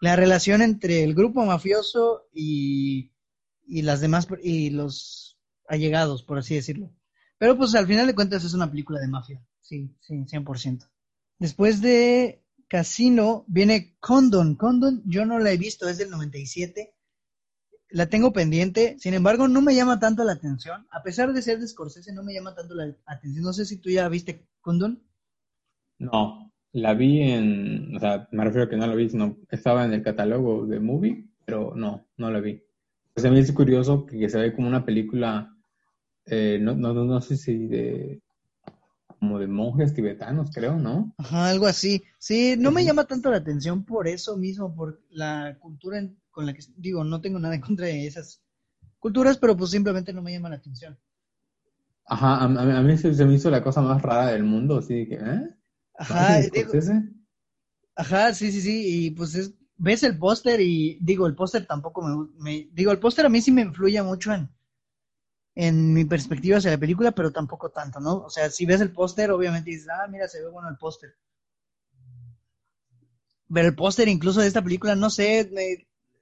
la relación entre el grupo mafioso y, y las demás y los allegados, por así decirlo. Pero pues al final de cuentas es una película de mafia, sí, sí, 100%. Después de Casino viene Condon. Condon yo no la he visto, es del 97. La tengo pendiente, sin embargo no me llama tanto la atención. A pesar de ser de Scorsese, no me llama tanto la atención. No sé si tú ya viste Condon. No, la vi en, o sea, me refiero a que no la vi, sino estaba en el catálogo de movie, pero no, no la vi. Pues a mí es curioso que, que se ve como una película, eh, no, no, no, no sé si de, como de monjes tibetanos, creo, ¿no? Ajá, algo así. Sí, no me llama tanto la atención por eso mismo, por la cultura en- con la que digo, no tengo nada en contra de esas culturas, pero pues simplemente no me llama la atención. Ajá, a, a- a mí se, se me hizo la cosa más rara del mundo, así que, ¿eh? Ajá, ¿Martin digo, ajá, sí, sí, sí, y pues es, ves el póster y digo, el póster tampoco me, me- digo, el póster a mí sí me influye mucho en, en mi perspectiva hacia la película, pero tampoco tanto, ¿no? O sea, si ves el póster, obviamente dices, ah, mira, se ve bueno el póster. Pero el póster incluso de esta película, no sé,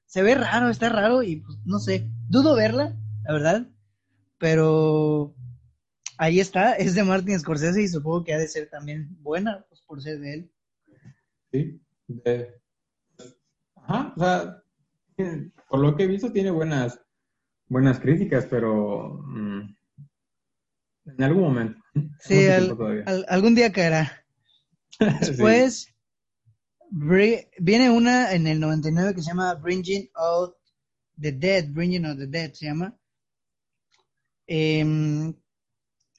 se ve raro, está raro y pues no sé, dudo verla, la verdad, pero ahí está, es de Martin Scorsese y supongo que ha de ser también buena, pues por ser de él. Sí. de- Ajá, o sea, por lo que he visto tiene buenas, buenas críticas, pero mm, en algún momento. Sí, al- algún día caerá. Sí. Después bri- viene una en el 99 que se llama Bringing Out the Dead, Bringing Out the Dead se llama. Em,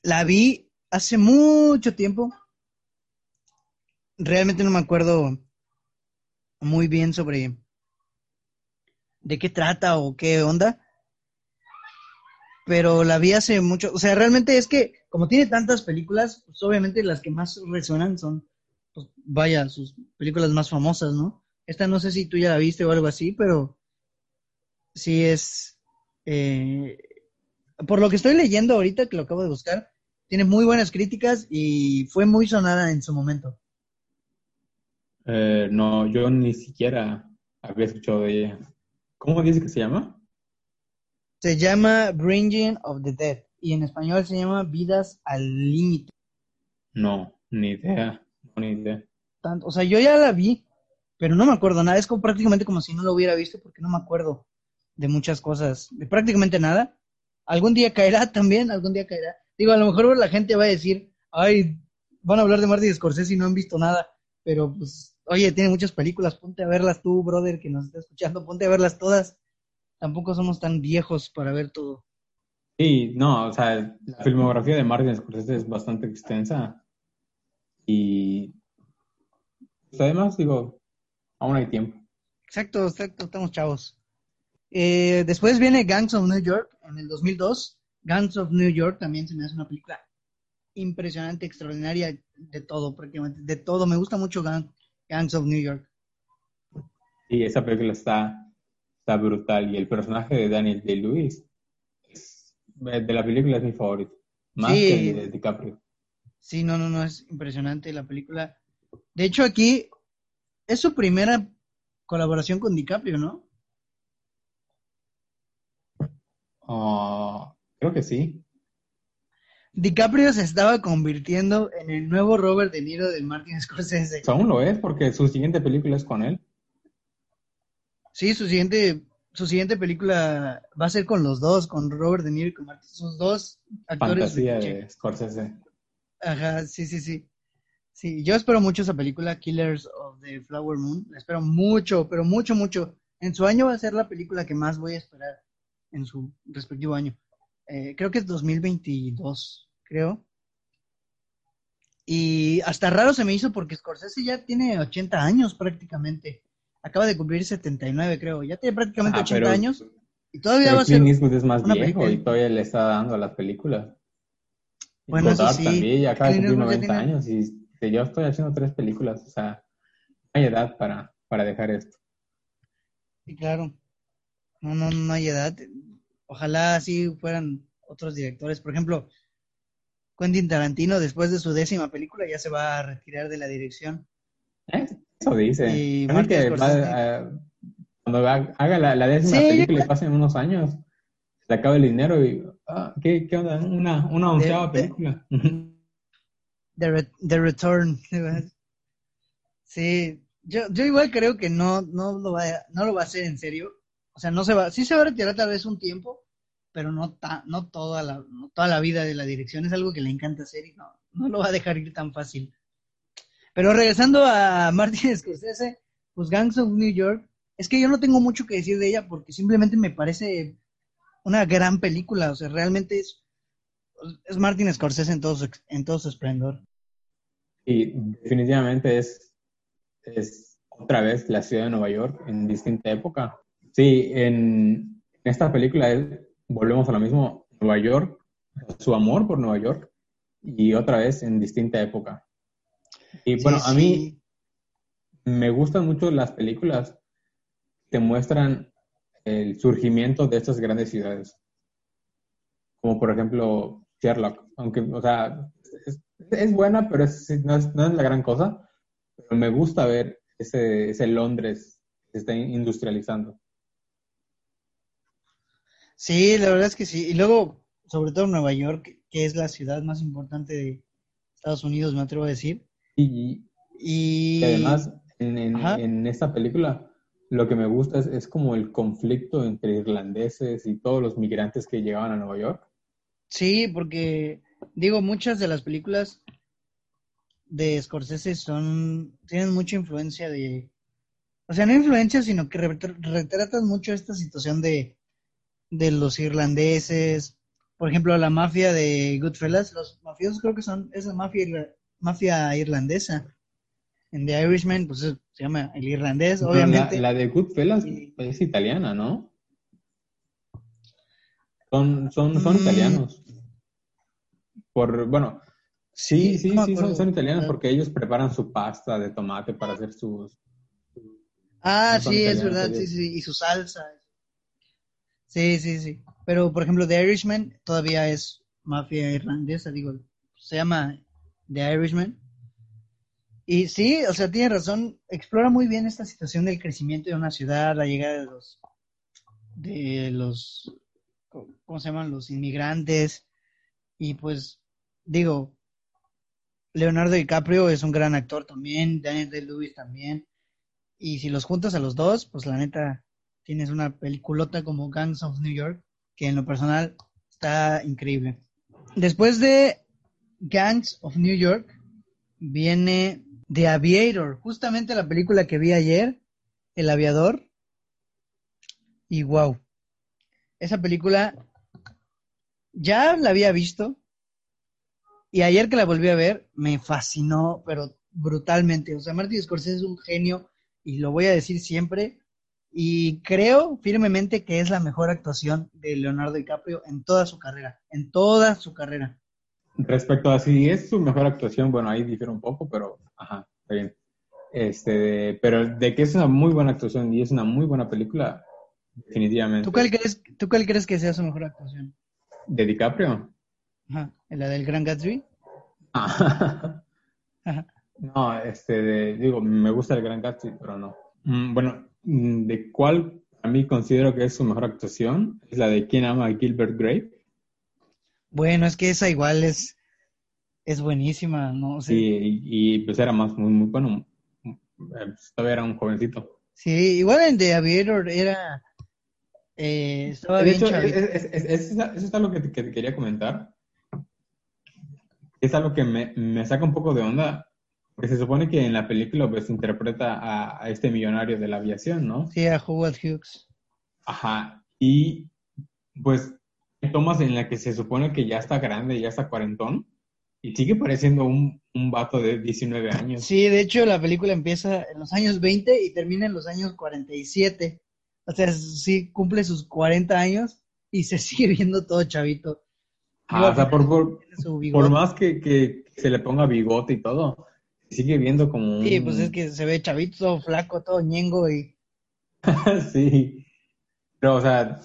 la vi hace mucho tiempo. Realmente no me acuerdo muy bien sobre de qué trata o qué onda. Pero la vi hace mucho. O sea, realmente es que como tiene tantas películas, pues obviamente las que más resuenan son, pues vaya, sus películas más famosas, ¿no? Esta no sé si tú ya la viste o algo así, pero sí es... eh, por lo que estoy leyendo ahorita, que lo acabo de buscar, tiene muy buenas críticas y fue muy sonada en su momento. Eh, no, yo ni siquiera había escuchado de ella. ¿Cómo dice que se llama? Se llama Bringing of the Dead y en español se llama Vidas al Límite. No, ni idea, ni idea. Tanto, o sea, yo ya la vi, pero no me acuerdo nada. Es como prácticamente como si no lo hubiera visto porque no me acuerdo de muchas cosas, de prácticamente nada. Algún día caerá también, algún día caerá. Digo, a lo mejor la gente va a decir, ay, van a hablar de Martin Scorsese y no han visto nada, pero pues, oye, tiene muchas películas, ponte a verlas tú, brother, que nos está escuchando, ponte a verlas todas. Tampoco somos tan viejos para ver todo. Sí, no, o sea, la filmografía de Martin Scorsese es bastante extensa y pues, además, digo, aún hay tiempo. Exacto, exacto, estamos chavos. Eh, después viene Gangs of New York en el 2002, Guns of New York también se me hace una película impresionante, extraordinaria, de todo prácticamente, de todo. Me gusta mucho Guns of New York. Y esa película está, está brutal. Y el personaje de Daniel Day-Lewis de la película es mi favorito. Más que el de DiCaprio. Sí, no, no, no, es impresionante la película. De hecho, aquí es su primera colaboración con DiCaprio, ¿no? Ah, creo que sí. DiCaprio se estaba convirtiendo en el nuevo Robert De Niro de Martin Scorsese. aún lo es, porque su siguiente película es con él. Sí, su siguiente, su siguiente película va a ser con los dos, con Robert De Niro y con Martin. Sus dos actores. Fantasía de Scorsese. Ajá, sí, sí, sí. Sí, yo espero mucho esa película, Killers of the Flower Moon. La espero mucho, pero mucho, mucho. En su año va a ser la película que más voy a esperar en su respectivo año. Eh, creo que es 2022, creo. Y hasta raro se me hizo porque Scorsese ya tiene 80 años prácticamente. Acaba de cumplir 79, creo. Ya tiene prácticamente 80 años. Y todavía va a ser. Clint es más viejo y todavía le está dando a las películas. Bueno, eso sí. también ya acaba de cumplir 90 años y yo estoy haciendo tres películas. O sea, no hay edad para, para dejar esto. Sí, claro. No, no, no hay edad. Ojalá así fueran otros directores. Por ejemplo, Quentin Tarantino, después de su décima película, ya se va a retirar de la dirección. ¿Eh? Eso dice. Y que cuando haga la, décima película y pasen unos años, se acaba el dinero y. Ah, ¿qué, ¿qué, onda? Una, una onceava película. The, the Return. Sí, yo, yo igual creo que no, no, lo va a, no lo va a hacer en serio o sea, no se va, sí se va a retirar tal vez un tiempo, pero no, no, toda, la, toda la vida de la dirección. Es algo que le encanta hacer y no, no lo va a dejar ir tan fácil. Pero regresando a Martin Scorsese, pues Gangs of New York, es que yo no tengo mucho que decir de ella porque simplemente me parece una gran película. O sea, realmente es, es Martin Scorsese en todo su, en todo su esplendor. Y definitivamente es, es otra vez la ciudad de Nueva York en distinta época. Sí, en esta película volvemos a lo mismo, Nueva York, su amor por Nueva York y otra vez en distinta época. Y bueno, a mí me gustan mucho las películas que muestran el surgimiento de estas grandes ciudades. Como por ejemplo Sherlock, aunque, o sea, es, buena, pero no, es, la gran cosa. Pero me gusta ver ese, ese Londres que se está industrializando. Sí, la verdad es que sí. Y luego, sobre todo Nueva York, que es la ciudad más importante de Estados Unidos, me atrevo a decir. Y, y... además, en, esta película, lo que me gusta es, es, como el conflicto entre irlandeses y todos los migrantes que llegaban a Nueva York. Sí, porque, digo, muchas de las películas de Scorsese son, tienen mucha influencia de, o sea, no influencia, sino que retratan mucho esta situación de de los irlandeses, por ejemplo, la mafia de Goodfellas, los mafiosos creo que son esa mafia mafia irlandesa. En The Irishman, pues se llama el irlandés, obviamente. La, de Goodfellas es italiana, ¿no? Son, son, son mm. italianos. Por, bueno, sí, sí, sí, son, son, italianos porque ellos preparan su pasta de tomate para hacer sus... Ah, sí, es verdad, sí, sí, y su salsa. Sí, sí, sí. Pero, por ejemplo, The Irishman todavía es mafia irlandesa, digo, se llama The Irishman. Y sí, o sea, tiene razón, explora muy bien esta situación del crecimiento de una ciudad, la llegada de los, de los, ¿cómo se llaman? Los inmigrantes. Y pues, digo, Leonardo DiCaprio es un gran actor también, Daniel Day-Lewis también. Y si los juntas a los dos, pues la neta, tienes una peliculota como Gangs of New York, que en lo personal está increíble. Después de Gangs of New York, viene The Aviator, justamente la película que vi ayer, El Aviador. Y wow, esa película ya la había visto y ayer que la volví a ver me fascinó, pero brutalmente. O sea, Martin Scorsese es un genio y lo voy a decir siempre Y creo firmemente que es la mejor actuación de Leonardo DiCaprio en toda su carrera, en toda su carrera. Respecto a si es su mejor actuación, bueno, ahí difiere un poco, pero ajá, está bien. Este, pero de que es una muy buena actuación y es una muy buena película, definitivamente. ¿Tú cuál crees, ¿tú cuál crees que sea su mejor actuación? ¿De DiCaprio? Ajá, ¿la del Gran Gatsby? Ah. No, este, digo, me gusta el Gran Gatsby, pero no. Mm, bueno, mm, ¿de cuál a mí considero que es su mejor actuación? Es la de ¿Quién ama a Gilbert Grape? Bueno, es que esa igual es, es buenísima, ¿no? Sí, y, pues era más, muy, muy bueno. Eh, pues, todavía era un jovencito. Sí, igual en The Aviator era... Eh, estaba de bien hecho, es- es- es- es- eso es algo que te, que quería comentar. Es algo que me, me saca un poco de onda, porque se supone que en la película pues interpreta a, a este millonario de la aviación, ¿no? Sí, a Howard Hughes. Ajá. Y pues tomas en las que se supone que ya está grande, ya está cuarentón, y sigue pareciendo un, un vato de 19 años. Sí, de hecho la película empieza en los años 20 y termina en los años 47. O sea, sí cumple sus 40 años y se sigue viendo todo chavito. Ah, o sea, por, por, más que, que se le ponga bigote y todo, sigue viendo como un... Sí, pues es que se ve chavito, todo flaco, todo ñengo y... sí. Pero, o sea,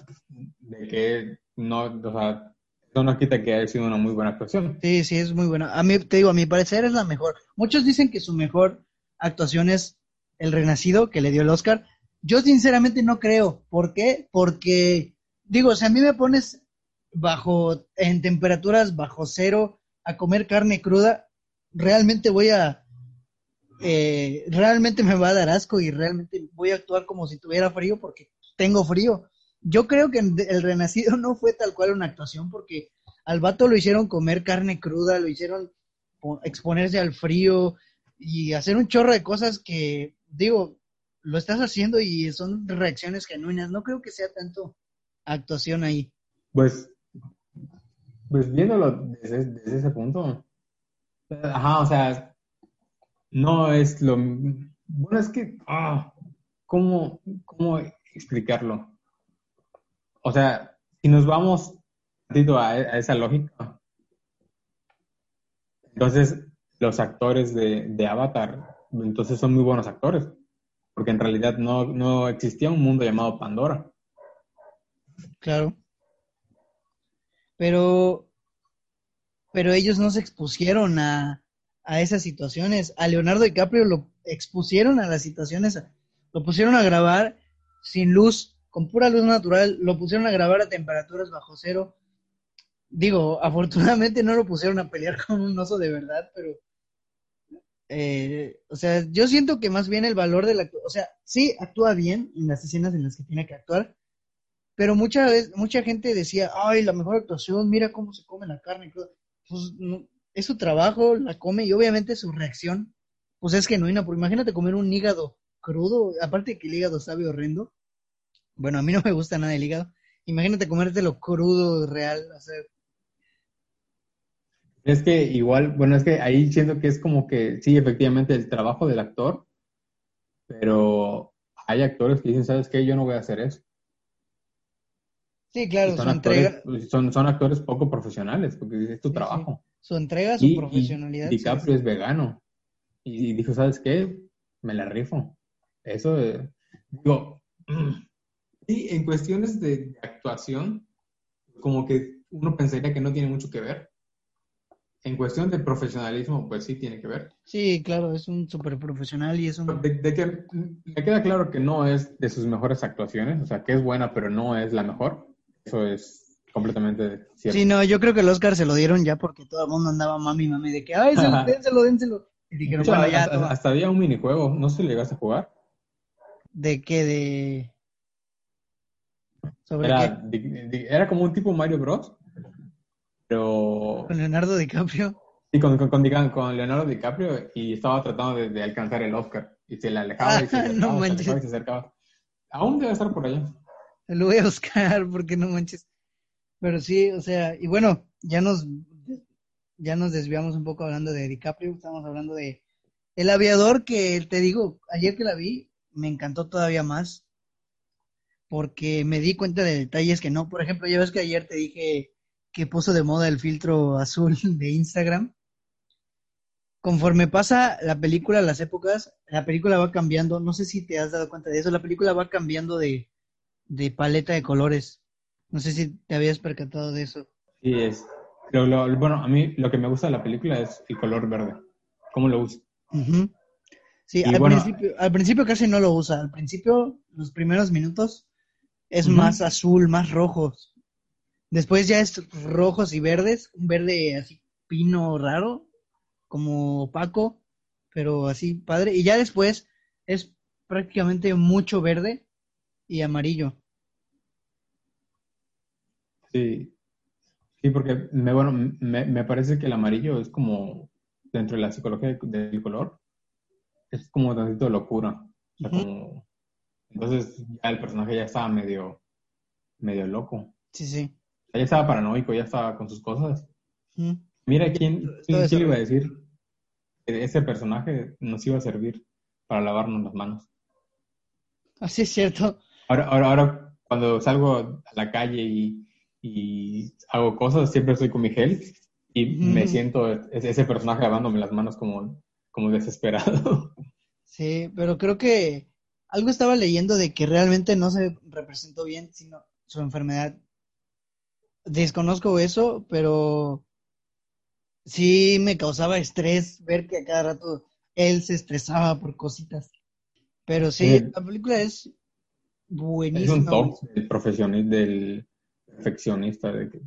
de que no, o sea, eso no quita que haya sido una muy buena actuación. Sí, sí, es muy buena. A mí, te digo, a mi parecer es la mejor. Muchos dicen que su mejor actuación es El Renacido, que le dio el Oscar. Yo sinceramente no creo. ¿Por qué? Porque, digo, si a mí me pones bajo, en temperaturas bajo cero, a comer carne cruda, realmente voy a, eh, realmente me va a dar asco y realmente voy a actuar como si tuviera frío porque tengo frío. Yo creo que El Renacido no fue tal cual una actuación porque al vato lo hicieron comer carne cruda, lo hicieron po- exponerse al frío y hacer un chorro de cosas que, digo, lo estás haciendo y son reacciones genuinas. No creo que sea tanto actuación ahí. Pues, pues viéndolo desde, desde ese punto, ajá, o sea, no es lo... Bueno, es que, ah, ¿cómo, cómo explicarlo? O sea, si nos vamos a, a esa lógica, entonces los actores de, de Avatar, entonces son muy buenos actores, porque en realidad no, no existía un mundo llamado Pandora. Claro. Pero, pero ellos no se expusieron a, a esas situaciones. A Leonardo DiCaprio lo expusieron a las situaciones, lo pusieron a grabar sin luz, con pura luz natural, lo pusieron a grabar a temperaturas bajo cero. Digo, afortunadamente no lo pusieron a pelear con un oso de verdad, pero, eh, o sea, yo siento que más bien el valor de la, o sea, sí actúa bien en las escenas en las que tiene que actuar, pero mucha vez, mucha gente decía, ay, la mejor actuación, mira cómo se come la carne. cruda". Pues es su trabajo, la come y obviamente su reacción, pues es genuina, porque imagínate comer un hígado crudo, aparte que el hígado sabe horrendo. Bueno, a mí no me gusta nada el hígado. Imagínate comértelo crudo, real, o sea, Es que igual, bueno, es que ahí siento que es como que sí, efectivamente, el trabajo del actor, pero hay actores que dicen, ¿sabes qué? Yo no voy a hacer eso. sí, claro, su actores, entrega, son, son actores poco profesionales, porque es tu Sí, sí. trabajo. su entrega, su Y, y profesionalidad. sí, DiCaprio es vegano. Y, y dijo, ¿sabes qué? Me la rifo. Eso, eh, digo, y en cuestiones de actuación, como que uno pensaría que no tiene mucho que ver. En cuestión de profesionalismo, pues sí tiene que ver. Sí, claro, es un súper profesional y es un... De, de que me queda claro que no es de sus mejores actuaciones, o sea, que es buena, pero no es la mejor. Eso es completamente cierto. Sí, no, yo creo que el Oscar se lo dieron ya porque todo el mundo andaba mami, mami, de que, ay, se lo- dénselo, dénselo. Y dijeron, hecho, bueno, ya, hasta, hasta había un minijuego, no le llegaste a jugar. ¿De qué? De... ¿Sobre Era, qué? era como un tipo Mario Bros. Pero Con Leonardo DiCaprio. sí, con, con, con, con Leonardo DiCaprio y estaba tratando de, de alcanzar el Oscar. Y se le alejaba y se Ah, acercaba, no se alejaba y se acercaba. Aún debe estar por allá. Lo voy a buscar porque no manches. Pero sí, o sea, y bueno, ya nos ya nos desviamos un poco hablando de DiCaprio, estamos hablando de El Aviador que te digo, ayer que la vi me encantó todavía más. Porque me di cuenta de detalles que no. Por ejemplo, ya ves que ayer te dije que puso de moda el filtro azul de Instagram. Conforme pasa la película, las épocas, la película va cambiando. No sé si te has dado cuenta de eso. La película va cambiando de, de paleta de colores. No sé si te habías percatado de eso. Sí, es. bueno, a mí lo que me gusta de la película es el color verde. ¿Cómo lo usa? Sí, al, principio, al principio casi no lo usa. Al principio, los primeros minutos, es más azul, más rojos. Después ya es rojos y verdes, un verde así pino raro, como opaco, pero así padre. Y ya después es prácticamente mucho verde y amarillo. Sí, sí, porque me, bueno, me, me parece que el amarillo es como dentro de la psicología del color, es como tantito locura. Entonces ya el personaje ya estaba medio, medio loco. Sí, sí. Ya estaba paranoico, ya estaba con sus cosas. Mira quién, quién, le iba a decir que ese personaje nos iba a servir para lavarnos las manos. Así es cierto. Ahora, ahora, ahora cuando salgo a la calle y, y hago cosas, siempre estoy con mi gel y me siento ese personaje lavándome las manos como, como desesperado. Sí, pero creo que algo estaba leyendo de que realmente no se representó bien sino su enfermedad. Desconozco eso, pero sí me causaba estrés ver que a cada rato él se estresaba por cositas. Pero sí, la película es buenísima. Es un top del profesionista, del perfeccionista, de que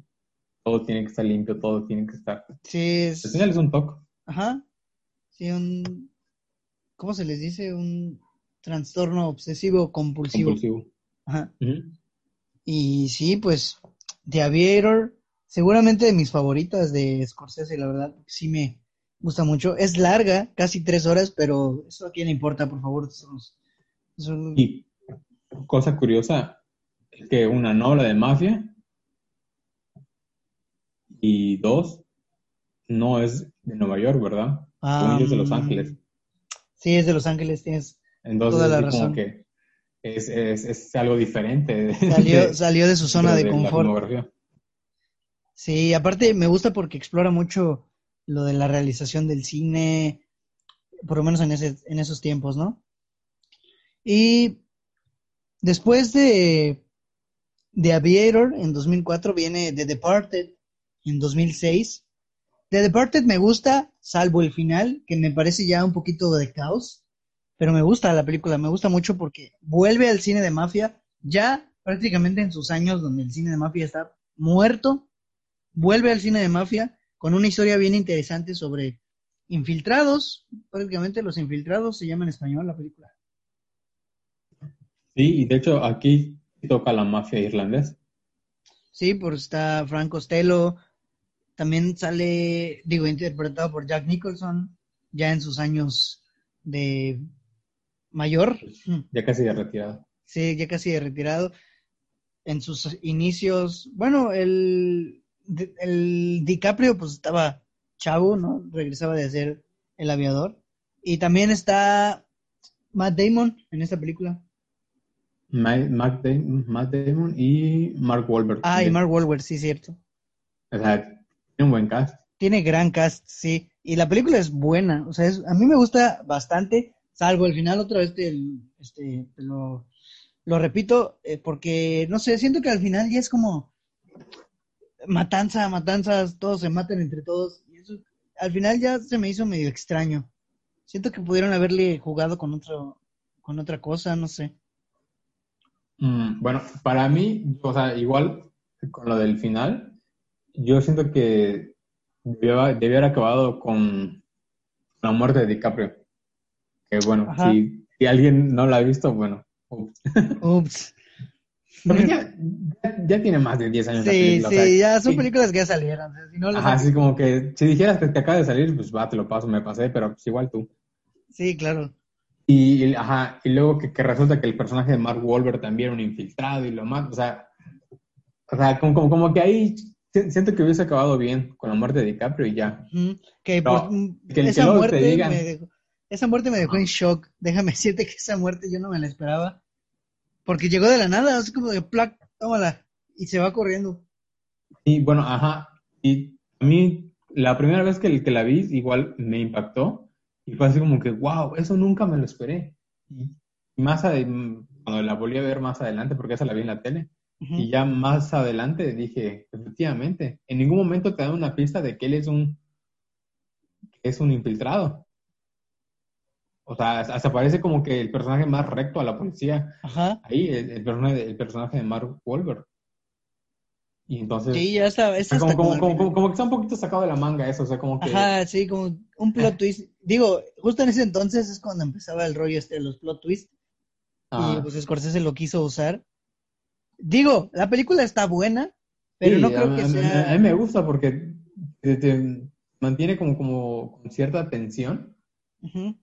todo tiene que estar limpio, todo tiene que estar. Sí, es... Al final es un toque. Ajá. Sí, un. ¿Cómo se les dice? Un trastorno obsesivo compulsivo. Compulsivo. Ajá. Y sí, pues, The Aviator, seguramente de mis favoritas de Scorsese, la verdad, sí me gusta mucho. Es larga, casi tres horas, pero eso a quién le importa, por favor. Y cosa curiosa, es que una novela de mafia y dos, no es de Nueva York, ¿verdad? Ah, es de Los Ángeles. Sí, es de Los Ángeles, tienes Entonces, toda la razón. Como que es, es, es, algo diferente. Salió, salió de su zona de, confort. Sí, aparte me gusta porque explora mucho lo de la realización del cine, por lo menos en, ese, en esos tiempos, ¿no? Y después de, de Aviator, en 2004, viene The Departed, en 2006. The Departed me gusta, salvo el final, que me parece ya un poquito de caos, pero me gusta la película, me gusta mucho porque vuelve al cine de mafia, ya prácticamente en sus años donde el cine de mafia está muerto, vuelve al cine de mafia con una historia bien interesante sobre infiltrados, prácticamente los infiltrados se llama en español la película. Sí, y de hecho aquí toca la mafia irlandesa. Sí, pues está Frank Costello, también sale, digo, interpretado por Jack Nicholson, ya en sus años de mayor. Ya casi de retirado. Sí, ya casi de retirado. En sus inicios, bueno, el, el DiCaprio pues estaba chavo, ¿no? Regresaba de ser el aviador. Y también está Matt Damon en esta película. Matt, Damon, y Mark Wahlberg. Ah, y Mark Wahlberg, sí, cierto. O sea, tiene un buen cast. Tiene gran cast, sí. Y la película es buena. O sea, a mí me gusta bastante, salvo el final otra vez, este, lo, lo repito, eh, porque, no sé, siento que al final ya es como matanza, matanzas, todos se matan entre todos. Y eso, al final ya se me hizo medio extraño. Siento que pudieron haberle jugado con otro, con otra cosa, no sé. Mm, bueno, para mí, o sea, igual con lo del final, yo siento que debió, haber acabado con la muerte de DiCaprio. Que bueno, si, alguien no la ha visto, bueno, ups. ya, tiene más de 10 años. Sí, sí, ya son películas que ya salieron. Ajá, así como que si dijeras que te acaba de salir, pues va, te lo paso, me pasé, pero pues igual tú. Sí, claro. Y, ajá, y luego que, resulta que el personaje de Mark Wahlberg también era un infiltrado y lo más, o sea, o sea como, como, como que ahí siento que hubiese acabado bien con la muerte de DiCaprio y ya. que, esa, muerte me dejó, esa muerte me dejó en shock. Déjame decirte que esa muerte yo no me la esperaba. Porque llegó de la nada, así como de plac, tómala, y se va corriendo. Y bueno, ajá. Y a mí, la primera vez que, que la vi, igual me impactó. Y fue así como que, wow, eso nunca me lo esperé. Y más adelante, cuando la volví a ver más adelante, porque esa la vi en la tele, y ya más adelante dije, efectivamente, en ningún momento te da una pista de que él es un, es un infiltrado. O sea, hasta parece como que el personaje más recto a la policía. Ajá. Ahí, el, personaje, el personaje de Mark Wahlberg. Y entonces... Sí, ya está. como, como, que está un poquito sacado de la manga eso, o sea, como que... Ajá, sí, como un plot twist. Digo, justo en ese entonces es cuando empezaba el rollo este de los plot twists. Y pues Scorsese lo quiso usar. Digo, la película está buena, pero no creo que sea... A mí me gusta porque te, mantiene como, como con cierta tensión. Y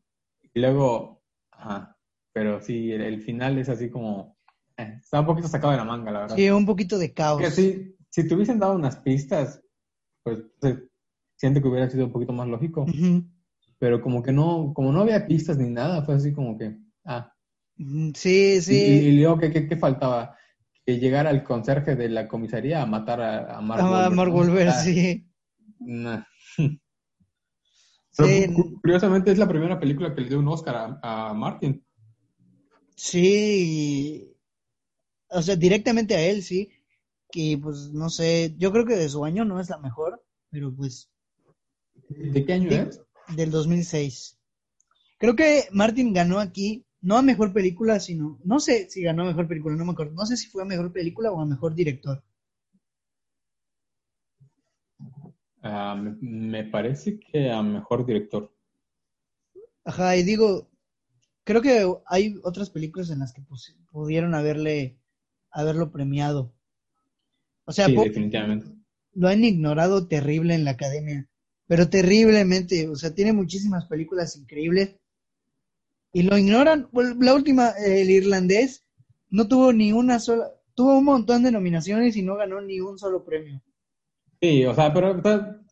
luego, ajá, pero sí, el, final es así como... Eh, está un poquito sacado de la manga, la verdad. Sí, un poquito de caos. Que si, si te hubiesen dado unas pistas, pues siento que hubiera sido un poquito más lógico. Pero como que no, como no había pistas ni nada, fue así como que, ah. Sí, sí. Y, luego, ¿qué, qué, faltaba? Que llegara el conserje de la comisaría a matar a, a Mark A Mark Wolver, sí. curiosamente es la primera película que le dio un Oscar a, Martin. Sí, o sea, directamente a él, sí. Que pues no sé, yo creo que de su año no es la mejor, pero pues. ¿De qué año es? Del 2006. Creo que Martin ganó aquí, no a mejor película, sino. No sé si ganó a mejor película, no me acuerdo. No sé si fue a mejor película o a mejor director. Ah, me, parece que a mejor director. Ajá, y digo, creo que hay otras películas en las que pudieron haberle haberlo premiado. O sea, definitivamente. lo han ignorado terrible en la academia, pero terriblemente. O sea, tiene muchísimas películas increíbles y lo ignoran. La última, el irlandés, no tuvo ni una sola, tuvo un montón de nominaciones y no ganó ni un solo premio. Sí, o sea, pero,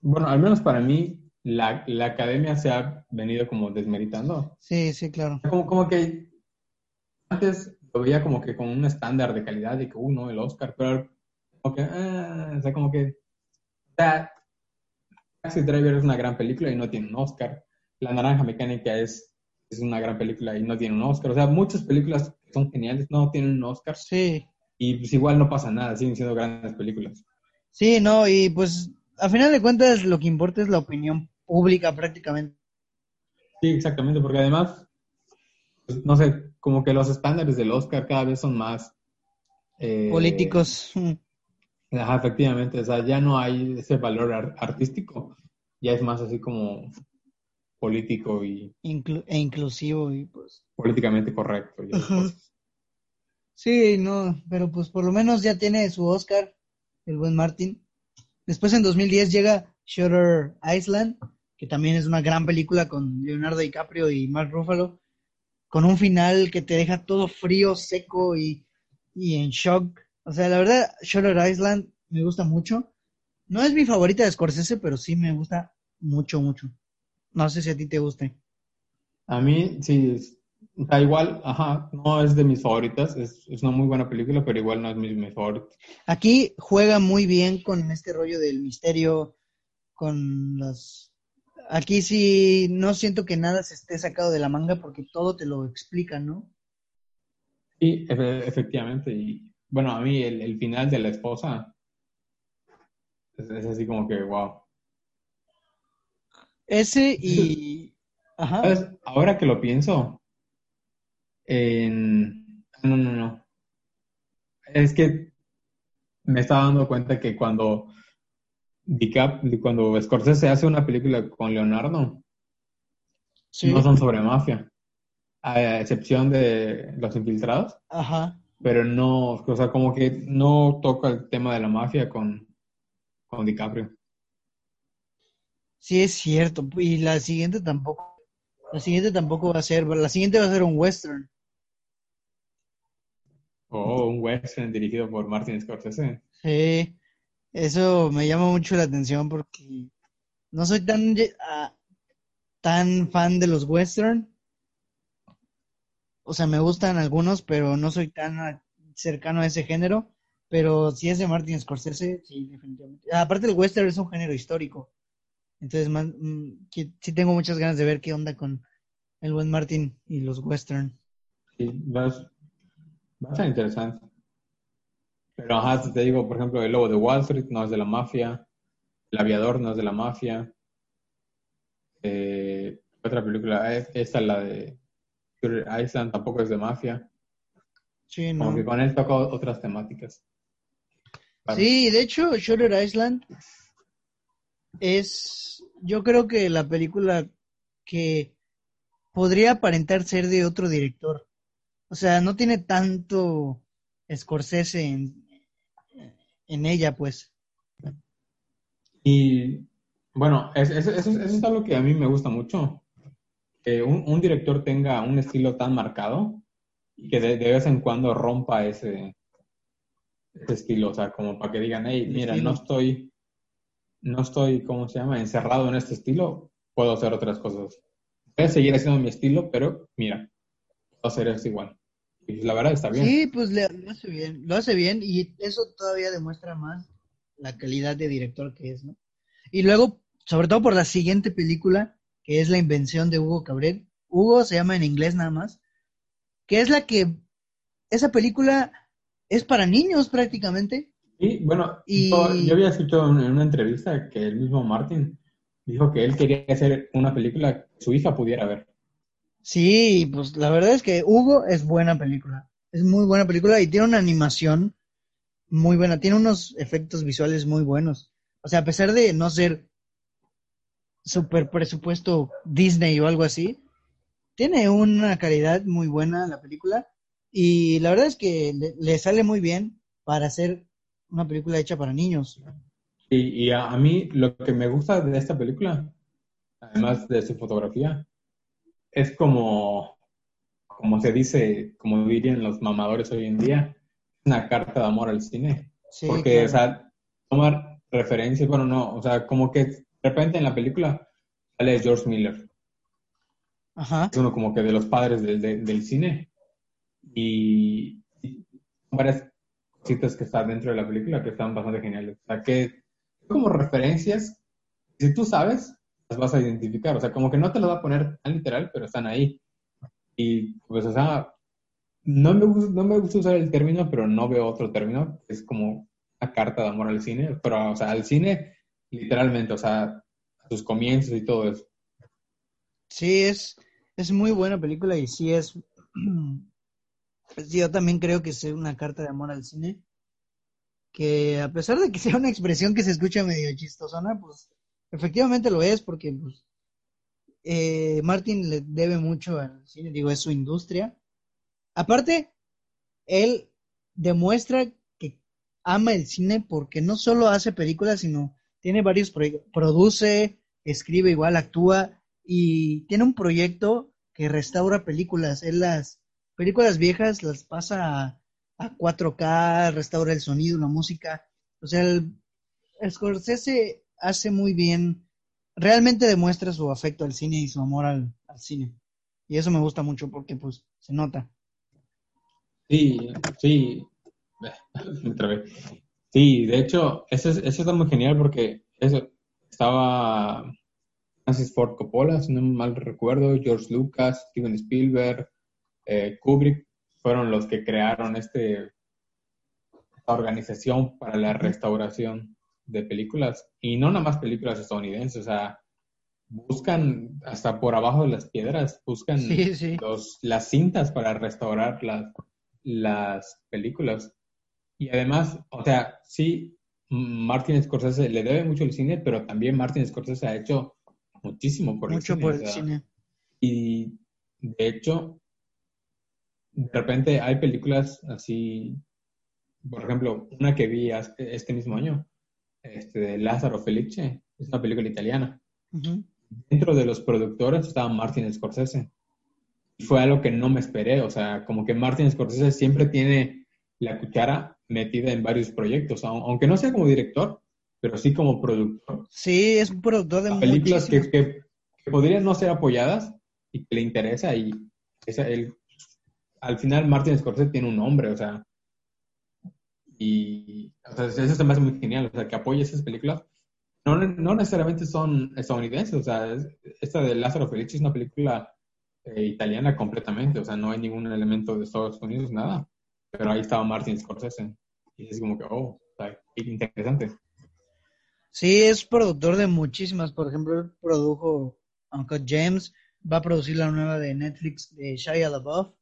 bueno, al menos para mí, la, academia se ha venido como desmeritando. Sí, sí, claro. Como, como que antes lo veía como que con un estándar de calidad de que, uno, el Oscar, pero como que, ah, o sea, como que, o sea, Taxi Driver es una gran película y no tiene un Oscar. La Naranja Mecánica es, es una gran película y no tiene un Oscar. O sea, muchas películas que son geniales no tienen un Oscar. Sí. Y pues igual no pasa nada, siguen siendo grandes películas. Sí, no, y pues a final de cuentas lo que importa es la opinión pública prácticamente. Sí, exactamente, porque además, pues, no sé, como que los estándares del Oscar cada vez son más... Eh, Políticos. Ajá, efectivamente, o sea, ya no hay ese valor artístico, ya es más así como político y... e inclusivo y pues... Políticamente correcto. Sí, no, pero pues por lo menos ya tiene su Oscar el buen Martin. Después en 2010 llega Shutter Island, que también es una gran película con Leonardo DiCaprio y Mark Ruffalo, con un final que te deja todo frío, seco y, en shock. O sea, la verdad, Shutter Island me gusta mucho. No es mi favorita de Scorsese, pero sí me gusta mucho, mucho. No sé si a ti te guste. A mí, sí, Da igual, ajá, no es de mis favoritas, es, una muy buena película, pero igual no es mi, mi favorita. Aquí juega muy bien con este rollo del misterio, con las... Aquí sí no siento que nada se esté sacado de la manga porque todo te lo explica, ¿no? Sí, efectivamente. Y bueno, a mí el, final de la esposa es, así como que, wow. Ese y... Ajá. Ahora que lo pienso, en... No, no, no. Es que me estaba dando cuenta que cuando DiCap, cuando Scorsese hace una película con Leonardo, no son sobre mafia, a excepción de Los Infiltrados. Ajá. Pero no, o sea, como que no toca el tema de la mafia con, con DiCaprio. Sí, es cierto. Y la siguiente tampoco. La siguiente tampoco va a ser. La siguiente va a ser un western. Oh, un western dirigido por Martin Scorsese. Sí, eso me llama mucho la atención porque no soy tan, tan fan de los western. o sea, me gustan algunos, pero no soy tan cercano a ese género. Pero si es de Martin Scorsese, sí, definitivamente. Aparte el western es un género histórico. Entonces, mm, sí tengo muchas ganas de ver qué onda con el buen Martin y los western. Sí, ser interesante. Pero ajá, te digo, por ejemplo, el lobo de Wall Street no es de la mafia, el aviador no es de la mafia. Eh, otra película, eh, esta la de Island tampoco es de mafia. Sí, no. Como con él toca otras temáticas. Sí, de hecho, Shutter Island es, yo creo que la película que podría aparentar ser de otro director. O sea, no tiene tanto Scorsese en, en ella, pues. Y bueno, eso, es algo que a mí me gusta mucho. Que un, director tenga un estilo tan marcado y que de, vez en cuando rompa ese, ese, estilo. O sea, como para que digan, hey, mira, no estoy, no estoy, ¿cómo se llama?, encerrado en este estilo, puedo hacer otras cosas. Voy a seguir haciendo mi estilo, pero mira, puedo hacer esto igual. Y la verdad está bien. Sí, pues lo hace bien, lo hace bien y eso todavía demuestra más la calidad de director que es, ¿no? Y luego, sobre todo por la siguiente película, que es La invención de Hugo Cabrera. Hugo se llama en inglés nada más, que es la que, esa película es para niños prácticamente. Sí, bueno, yo había escuchado en una entrevista que el mismo Martin dijo que él quería hacer una película que su hija pudiera ver. Sí, pues la verdad es que Hugo es buena película. Es muy buena película y tiene una animación muy buena. Tiene unos efectos visuales muy buenos. O sea, a pesar de no ser super presupuesto Disney o algo así, tiene una calidad muy buena la película. Y la verdad es que le, sale muy bien para hacer una película hecha para niños. Y, a, a, mí lo que me gusta de esta película, además de su fotografía, es como, como se dice, como dirían los mamadores hoy en día, una carta de amor al cine. Porque, o sea, tomar referencias, bueno, no, o sea, como que de repente en la película sale George Miller. Ajá. Es uno como que de los padres del cine. Y, varias cositas que están dentro de la película que están bastante geniales. O sea, que como referencias, si tú sabes, las vas a identificar. O sea, como que no te lo va a poner tan literal, pero están ahí. Y pues, o sea, no me, no me gusta usar el término, pero no veo otro término. Es como una carta de amor al cine, pero, o sea, al cine, literalmente, o sea, a sus comienzos y todo eso. Sí, es, es muy buena película y sí es. yo también creo que es una carta de amor al cine. Que a pesar de que sea una expresión que se escucha medio chistosona, pues Efectivamente lo es porque pues, eh, Martin le debe mucho al cine, digo, es su industria. Aparte, él demuestra que ama el cine porque no solo hace películas, sino tiene varios proyectos, produce, escribe igual, actúa y tiene un proyecto que restaura películas. Él las películas viejas las pasa a, a 4K, restaura el sonido, la música. O sea, el, el Scorsese hace muy bien, realmente demuestra su afecto al cine y su amor al, cine. Y eso me gusta mucho porque pues se nota. Sí, sí. Sí, de hecho, eso, eso está muy genial porque eso estaba Francis Ford Coppola, si no mal recuerdo, George Lucas, Steven Spielberg, eh, Kubrick, fueron los que crearon este, esta organización para la restauración de películas, y no nada más películas estadounidenses, o sea, buscan hasta por abajo de las piedras, buscan Los, las cintas para restaurar las, las películas. Y además, o sea, sí, Martin Scorsese le debe mucho al cine, pero también Martin Scorsese ha hecho muchísimo por el cine. Por el cine. Y de hecho, de repente hay películas así, por ejemplo, una que vi este mismo año, este, de Lázaro Felice, es una película italiana. Dentro de los productores estaba Martin Scorsese. Y fue algo que no me esperé, o sea, como que Martin Scorsese siempre tiene la cuchara metida en varios proyectos, aunque no sea como director, pero sí como productor. Sí, es un productor de películas que, podrían no ser apoyadas y que le interesa y esa, él al final Martin Scorsese tiene un nombre, o sea, y o sea, eso se me hace muy genial, o sea, que apoye esas películas. No, no necesariamente son estadounidenses, o sea, esta de Lázaro Felice es una película eh, italiana completamente, o sea, no hay ningún elemento de Estados Unidos, nada. Pero ahí estaba Martin Scorsese. Y es como que, oh, interesante. Sí, es productor de muchísimas. Por ejemplo, produjo Uncle James, va a producir la nueva de Netflix de Shia LaBeouf,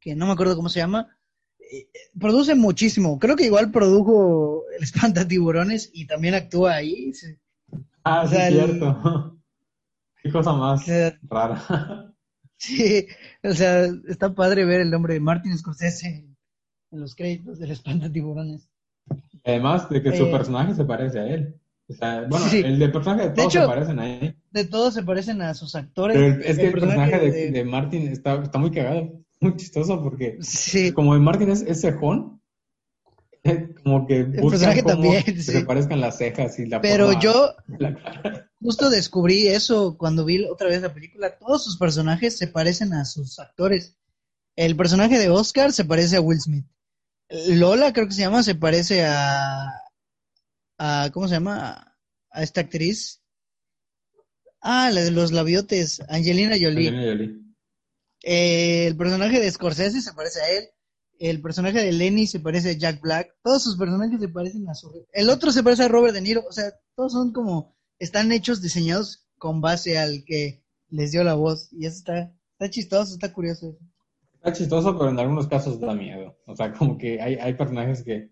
que no me acuerdo cómo se llama. Produce muchísimo. Creo que igual produjo El Espanta Tiburones y también actúa ahí. Ah, sí, es cierto. Qué cosa más rara. Sí, o sea, está padre ver el nombre de Martin Scorsese en los créditos del Espanta Tiburones. Además de que su eh, personaje se parece a él. O sea, bueno, el de personaje de todos se parecen a él. De todos se parecen a sus actores. Pero es que el, personaje, de, de, Martin está, está muy cagado, muy chistoso porque como Martin es, es cejón, como que el personaje también, que se parezcan las cejas y la Pero yo justo descubrí eso cuando vi otra vez la película. Todos sus personajes se parecen a sus actores. El personaje de Oscar se parece a Will Smith. Lola, creo que se llama, se parece a, a ¿cómo se llama? A esta actriz. Ah, la de los labiotes, Angelina Jolie. Angelina Jolie. Eh, el personaje de Scorsese se parece a él. El personaje de Lenny se parece a Jack Black. Todos sus personajes se parecen a su... El otro se parece a Robert De Niro. O sea, todos son como... Están hechos, diseñados con base al que les dio la voz. Y eso está, está chistoso, está curioso. Está chistoso, pero en algunos casos da miedo. O sea, como que hay, hay personajes que...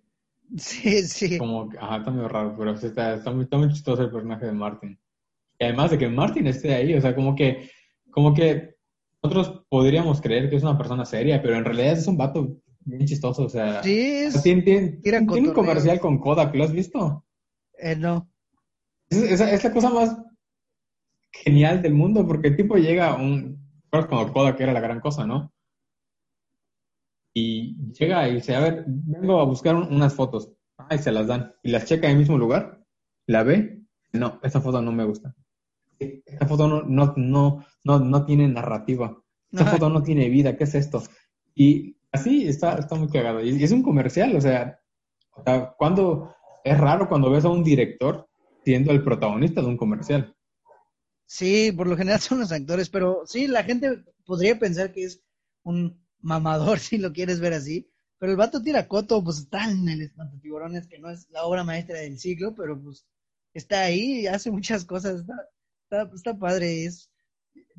Sí, sí. Como, ajá, está medio raro, pero está, está, muy, está muy chistoso el personaje de Martin. Y además de que Martin esté ahí, o sea, como que, como que nosotros podríamos creer que es una persona seria, pero en realidad es un vato bien chistoso, o sea. Sí, es... Tiene, un comercial con Kodak, ¿lo has visto? Eh, no. Es, es, la cosa más genial del mundo, porque el tipo llega a un... Cuando Kodak era la gran cosa, ¿no? y llega y dice, a ver, vengo a buscar unas fotos. Ah, y se las dan. Y las checa en el mismo lugar, la ve, no, esta foto no me gusta. Esta foto no, no, no, no, no tiene narrativa. Esta foto no tiene vida, ¿qué es esto? Y así está, está muy cagado. Y es un comercial, o sea, o sea, cuando es raro cuando ves a un director siendo el protagonista de un comercial. Sí, por lo general son los actores, pero sí, la gente podría pensar que es un mamador, si lo quieres ver así. Pero el vato tira coto, pues está en el Tiburones, que no es la obra maestra del siglo, pero pues está ahí y hace muchas cosas. Está, está, padre, es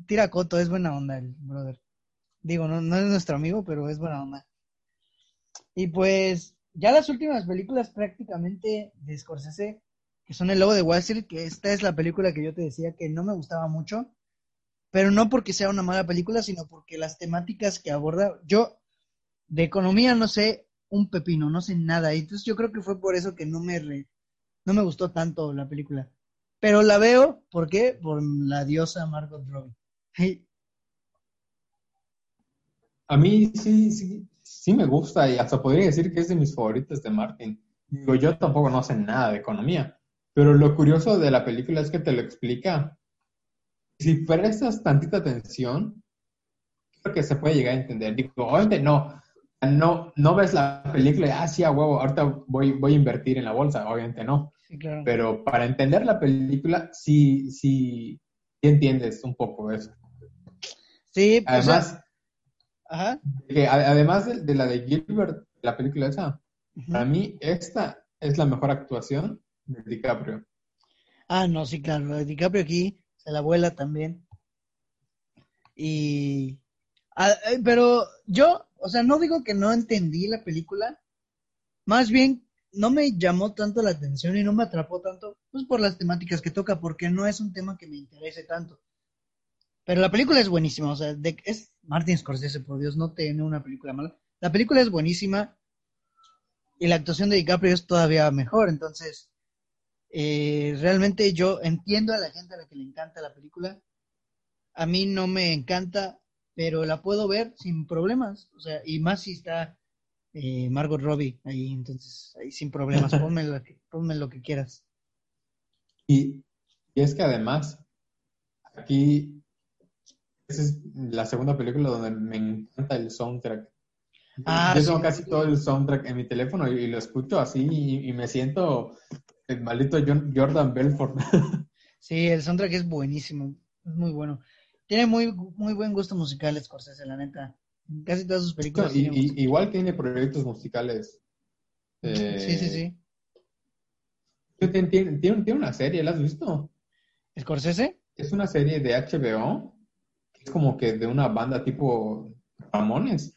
tira coto, es buena onda el brother. Digo, no, no es nuestro amigo, pero es buena onda. Y pues, ya las últimas películas prácticamente de Scorsese, que son El Lobo de Wall Street, que esta es la película que yo te decía que no me gustaba mucho, pero no porque sea una mala película, sino porque las temáticas que aborda, yo de economía no sé un pepino, no sé nada, y entonces yo creo que fue por eso que no me no me gustó tanto la película. Pero la veo, ¿por qué? Por la diosa Margot Robbie. A mí sí, sí, sí me gusta y hasta podría decir que es de mis favoritos de Martin. Digo, yo tampoco no sé nada de economía, pero lo curioso de la película es que te lo explica si prestas tantita atención, creo que se puede llegar a entender. Digo, obviamente no, no, no ves la película y, ah, sí, a huevo, ahorita voy, voy a invertir en la bolsa, obviamente no. Pero para entender la película, sí, sí, sí entiendes un poco eso. Sí, pues, además, ajá. además de, la de Gilbert, la película esa, para mí esta es la mejor actuación de DiCaprio. Ah, no, sí, claro, la de DiCaprio aquí se la abuela también. Y. Eh, pero yo, o sea, no digo que no entendí la película, más bien no me llamó tanto la atención y no me atrapó tanto, pues por las temáticas que toca, porque no es un tema que me interese tanto. Pero la película es buenísima, o sea, de, es Martin Scorsese, por Dios, no tiene una película mala. La película es buenísima y la actuación de DiCaprio es todavía mejor, entonces eh, realmente yo entiendo a la gente a la que le encanta la película. A mí no me encanta, pero la puedo ver sin problemas. O sea, y más si está eh, Margot Robbie ahí, entonces ahí sin problemas. ponme, lo que, ponme lo que quieras. Y, y es que además, aquí esa es la segunda película donde me encanta el soundtrack Ah, yo tengo casi todo el soundtrack en mi teléfono y, lo escucho así y, me siento el maldito Jordan Belfort. sí, el soundtrack es buenísimo, es muy bueno. Tiene muy, muy buen gusto musical Scorsese, la neta. Casi todas sus películas. igual tiene proyectos musicales. sí, sí, sí. Eh, tiene, tiene, una serie, ¿la has visto? ¿Scorsese? Es una serie de HBO, es como que de una banda tipo Ramones.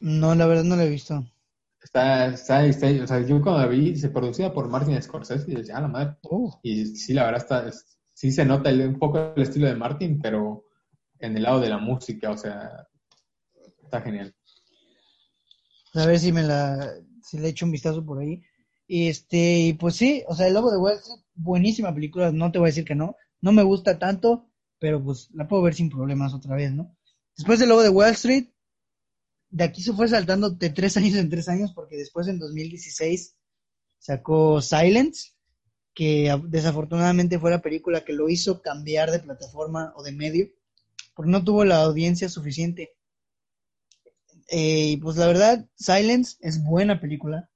No, la verdad no la he visto. Está, está, está, o sea, yo cuando la vi, se producía por Martin Scorsese y decía, ah, la madre. Oh. Y sí, la verdad está, sí se nota un poco el estilo de Martin, pero en el lado de la música, o sea, está genial. A ver si me la, si le echo un vistazo por ahí. Y este, y pues sí, o sea, El Lobo de Wall Street, buenísima película, no te voy a decir que no. No me gusta tanto, pero pues la puedo ver sin problemas otra vez, ¿no? Después del Lobo de Wall Street, de aquí se fue saltando de tres años en tres años, porque después en 2016 sacó Silence, que desafortunadamente fue la película que lo hizo cambiar de plataforma o de medio, porque no tuvo la audiencia suficiente. Eh, y pues la verdad, Silence es buena película,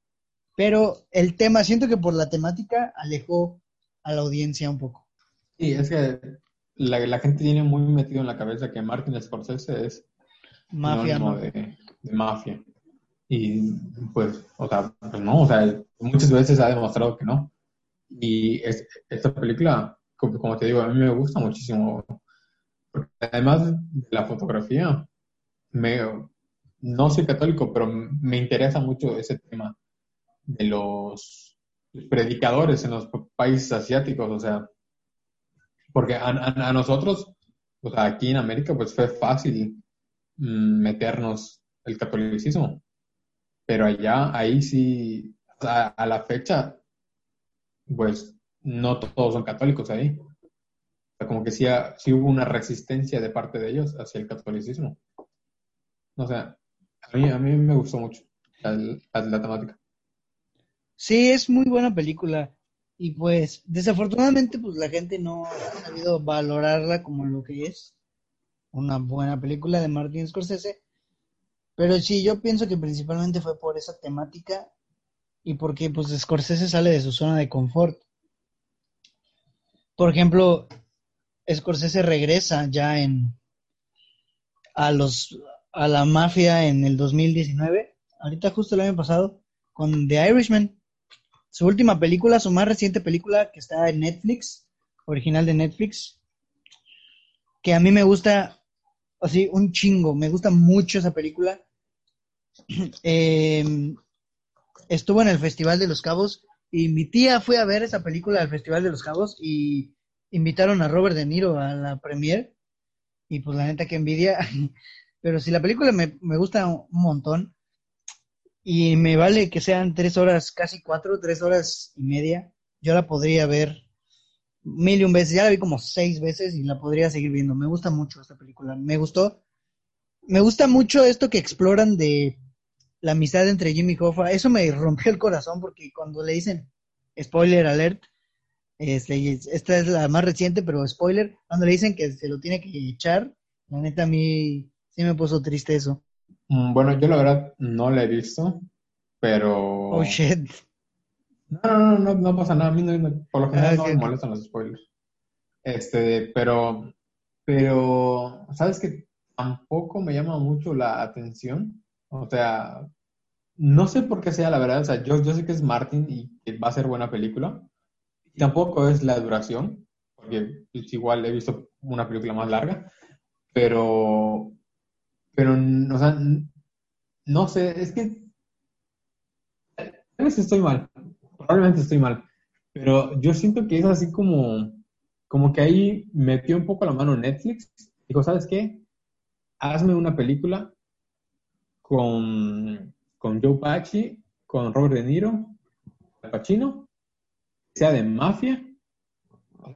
pero el tema, siento que por la temática alejó a la audiencia un poco. Sí, es que la, gente tiene muy metido en la cabeza que Martin Scorsese es mafia, de, mafia. Y pues, o sea, pues no, o sea, muchas veces ha demostrado que no. Y esta película, como, te digo, a mí me gusta muchísimo. además de la fotografía, me, no soy católico, pero me interesa mucho ese tema de los predicadores en los países asiáticos, o sea, porque a, nosotros, o sea, aquí en América, pues fue fácil mm, meternos el catolicismo, pero allá, ahí sí, a la fecha, pues no todos son católicos ahí. como que sí, sí, hubo una resistencia de parte de ellos hacia el catolicismo. O sea, a mí, a mí me gustó mucho la, temática. Sí, es muy buena película. Y pues, desafortunadamente, pues la gente no ha sabido valorarla como lo que es. Una buena película de Martin Scorsese. Pero sí, yo pienso que principalmente fue por esa temática y porque pues Scorsese sale de su zona de confort. Por ejemplo, Scorsese regresa ya en a los a la mafia en el 2019, ahorita justo el año pasado con The Irishman. Su última película, su más reciente película que está en Netflix, original de Netflix, que a mí me gusta así un chingo, me gusta mucho esa película. eh, estuvo en el Festival de los Cabos y mi tía fue a ver esa película al Festival de los Cabos y invitaron a Robert De Niro a la premiere y pues la neta que envidia, pero si la película me, gusta un montón y me vale que sean tres horas, casi cuatro, tres horas y media, yo la podría ver mil y un veces, ya la vi como seis veces y la podría seguir viendo, me gusta mucho esta película, me gustó, me gusta mucho esto que exploran de la amistad entre Jimmy Hoffa, eso me rompió el corazón porque cuando le dicen, spoiler alert, este, esta es la más reciente, pero spoiler, cuando le dicen que se lo tiene que echar, la neta a mí sí me puso triste eso. Mm, bueno, yo la verdad no la he visto, pero... Oh, shit. No, no, no, no, pasa nada, a mí no, por lo general ah, no me molestan los spoilers. Este, pero, pero, ¿sabes que Tampoco me llama mucho la atención o sea, no sé por qué sea la verdad. O sea, yo, yo sé que es Martin y que va a ser buena película. Tampoco es la duración, porque es igual he visto una película más larga. Pero, pero, o sea, no sé, es que a veces estoy mal, probablemente estoy mal, pero yo siento que es así como, como que ahí metió un poco la mano Netflix. Dijo, ¿sabes qué? Hazme una película con, con Joe Pachi, con Robert De Niro, Pacino, sea de mafia.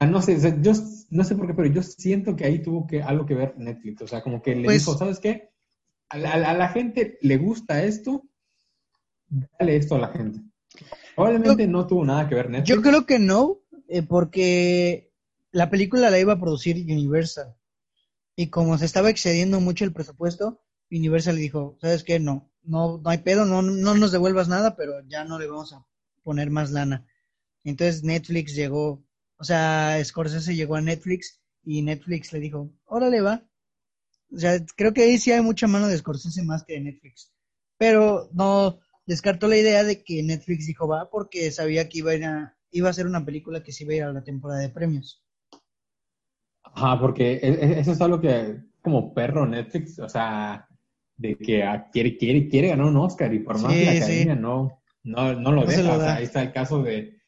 no sé, yo no sé por qué, pero yo siento que ahí tuvo que algo que ver Netflix. O sea, como que le pues dijo, ¿sabes qué? A la, gente le gusta esto, dale esto a la gente. Probablemente no tuvo nada que ver Netflix. Yo creo que no, eh, porque la película la iba a producir Universal. Y como se estaba excediendo mucho el presupuesto, Universal le dijo, ¿sabes qué? No, no, no hay pedo, no, no nos devuelvas nada, pero ya no le vamos a poner más lana. Entonces Netflix llegó, o sea, Scorsese llegó a Netflix y Netflix le dijo, órale va. O sea, creo que ahí sí hay mucha mano de Scorsese más que de Netflix. Pero no descartó la idea de que Netflix dijo va porque sabía que iba a, ir a, iba a ser una película que se iba a ir a la temporada de premios. Ajá, porque e, e, eso es algo que como perro Netflix, o sea, de que quiere, quiere, quiere ganar un Oscar y por más que la academia no, no, no lo deja. o sea, ahí está el caso de,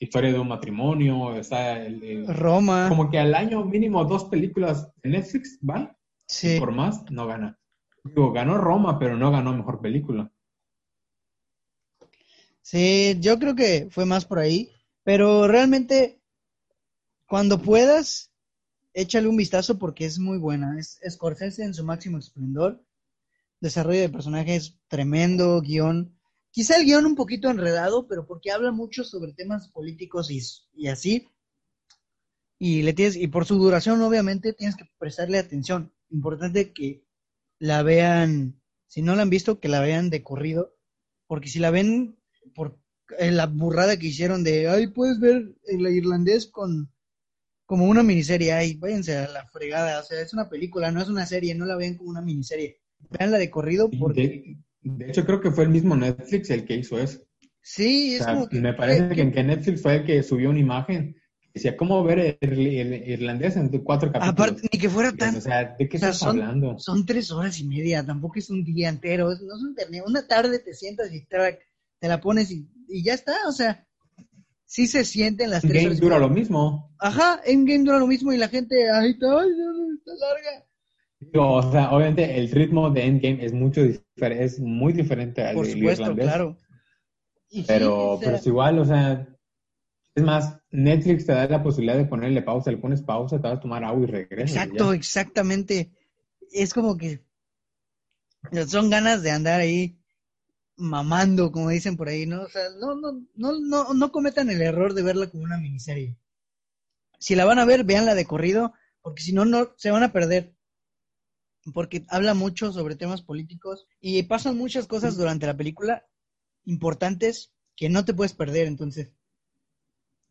Historia de un matrimonio, está el, Roma. Como que al año mínimo dos películas en Netflix van. Sí. Y por más no gana. Digo, ganó Roma, pero no ganó mejor película. Sí, yo creo que fue más por ahí. Pero realmente, cuando puedas, échale un vistazo porque es muy buena. Es Scorsese en su máximo esplendor. Desarrollo de personajes tremendo, guion. Quizá el guion un poquito enredado, pero porque habla mucho sobre temas políticos y, y así. Y, le tienes, y por su duración, obviamente, tienes que prestarle atención. Importante que la vean, si no la han visto, que la vean de corrido. Porque si la ven por la burrada que hicieron de, ay, puedes ver el irlandés con como una miniserie, ay, váyanse a la fregada, o sea, es una película, no es una serie, no la vean como una miniserie, veanla de corrido porque... De, hecho, creo que fue el mismo Netflix el que hizo eso. Sí, es como que... Me parece que, que, Netflix fue el que subió una imagen decía, ¿cómo ver el, irlandés en cuatro capítulos? Aparte, ni que fuera tan... O sea, ¿de qué estás son, hablando? Son tres horas y media, tampoco es un día entero, no es un Una tarde te sientas y te, te la pones y, y, ya está, o sea, sí se sienten las tres Game dura lo mismo. Ajá, en game dura lo mismo y la gente, ay, está, está larga. o sea, obviamente el ritmo de Endgame es mucho es muy diferente al Por supuesto, claro. pero, pero es igual, o sea, es más, Netflix te da la posibilidad de ponerle pausa, le pones pausa, te vas a tomar agua y regresas. Exacto, exactamente. Es como que son ganas de andar ahí mamando, como dicen por ahí, ¿no? O sea, no, no, no, no, no cometan el error de verla como una miniserie. Si la van a ver, véanla de corrido, porque si no, no, se van a perder. Porque habla mucho sobre temas políticos y pasan muchas cosas durante la película importantes que no te puedes perder, entonces.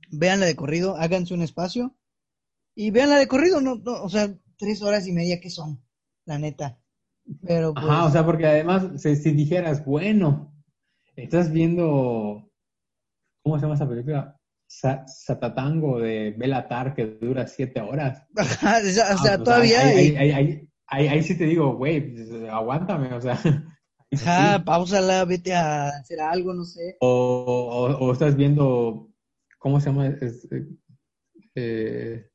Véanla de corrido, háganse un espacio y véanla de corrido, no, no, o sea, tres horas y media que son, la neta. Pero Ajá, o pues sea, porque además, si, si, dijeras, bueno, estás viendo, ¿cómo se llama esa película? Satatango de Belatar que dura siete horas. Ajá, o sea, ah, pues, todavía. Ahí, ahí, ahí, ahí, sí te digo, güey, aguántame, o sea. Ajá, pausala, vete a hacer algo, no sé. O, o, o estás viendo, ¿cómo se llama? Es, eh,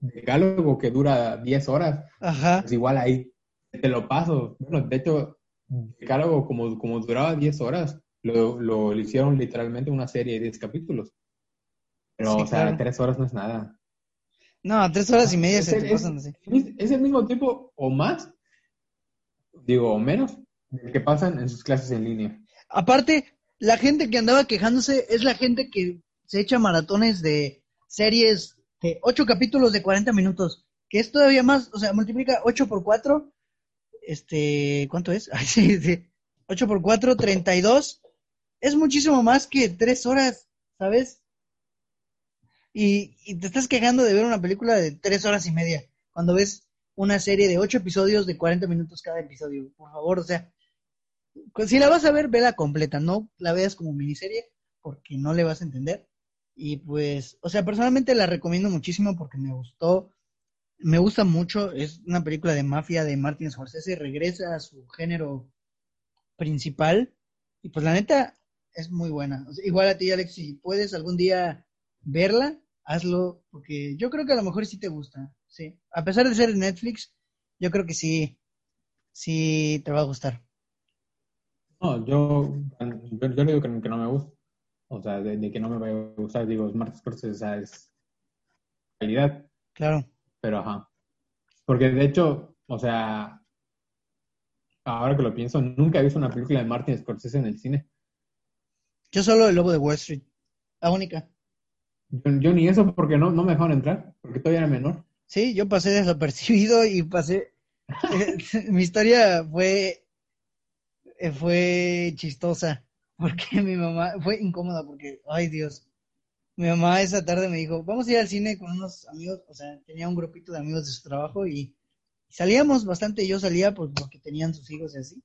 decálogo que dura diez horas. Ajá. Pues igual ahí te lo paso. Bueno, de hecho, Decálogo, como, como duraba 10 horas, lo, lo, hicieron literalmente una serie de 10 capítulos. Pero, o sea, 3 horas no es nada. No, 3 horas y media es se el, te pasan así. Es el mismo tiempo o más, digo, o menos, que pasan en sus clases en línea. Aparte, la gente que andaba quejándose es la gente que se echa maratones de series de 8 capítulos de 40 minutos, que es todavía más, o sea, multiplica 8 por 4 este, ¿cuánto es? Ay, sí, sí. 8 por 4, 32. Es muchísimo más que 3 horas, ¿sabes? Y, y, te estás quejando de ver una película de 3 horas y media, cuando ves una serie de 8 episodios de 40 minutos cada episodio. Por favor, o sea, pues, si la vas a ver, vela completa, no la veas como miniserie, porque no le vas a entender. Y pues, o sea, personalmente la recomiendo muchísimo porque me gustó me gusta mucho, es una película de mafia de Martin Scorsese, regresa a su género principal y pues la neta es muy buena. igual a ti, Alex, si puedes algún día verla, hazlo, porque yo creo que a lo mejor sí te gusta, sí. A pesar de ser Netflix, yo creo que sí, sí te va a gustar. No, yo, yo, yo digo que, no me gusta. O sea, de, que no me va a gustar, digo, Martin Scorsese es calidad. Claro. Pero ajá. Porque de hecho, o sea, ahora que lo pienso, nunca he visto una película de Martin Scorsese en el cine. Yo solo El Lobo de Wall Street, la única. Yo, ni eso porque no, no me dejaron entrar, porque todavía era menor. Sí, yo pasé desapercibido y pasé... mi historia fue fue chistosa, porque mi mamá, fue incómoda porque, ay Dios, mi mamá esa tarde me dijo, vamos a ir al cine con unos amigos, o sea, tenía un grupito de amigos de su trabajo y salíamos bastante, yo salía pues porque tenían sus hijos y así.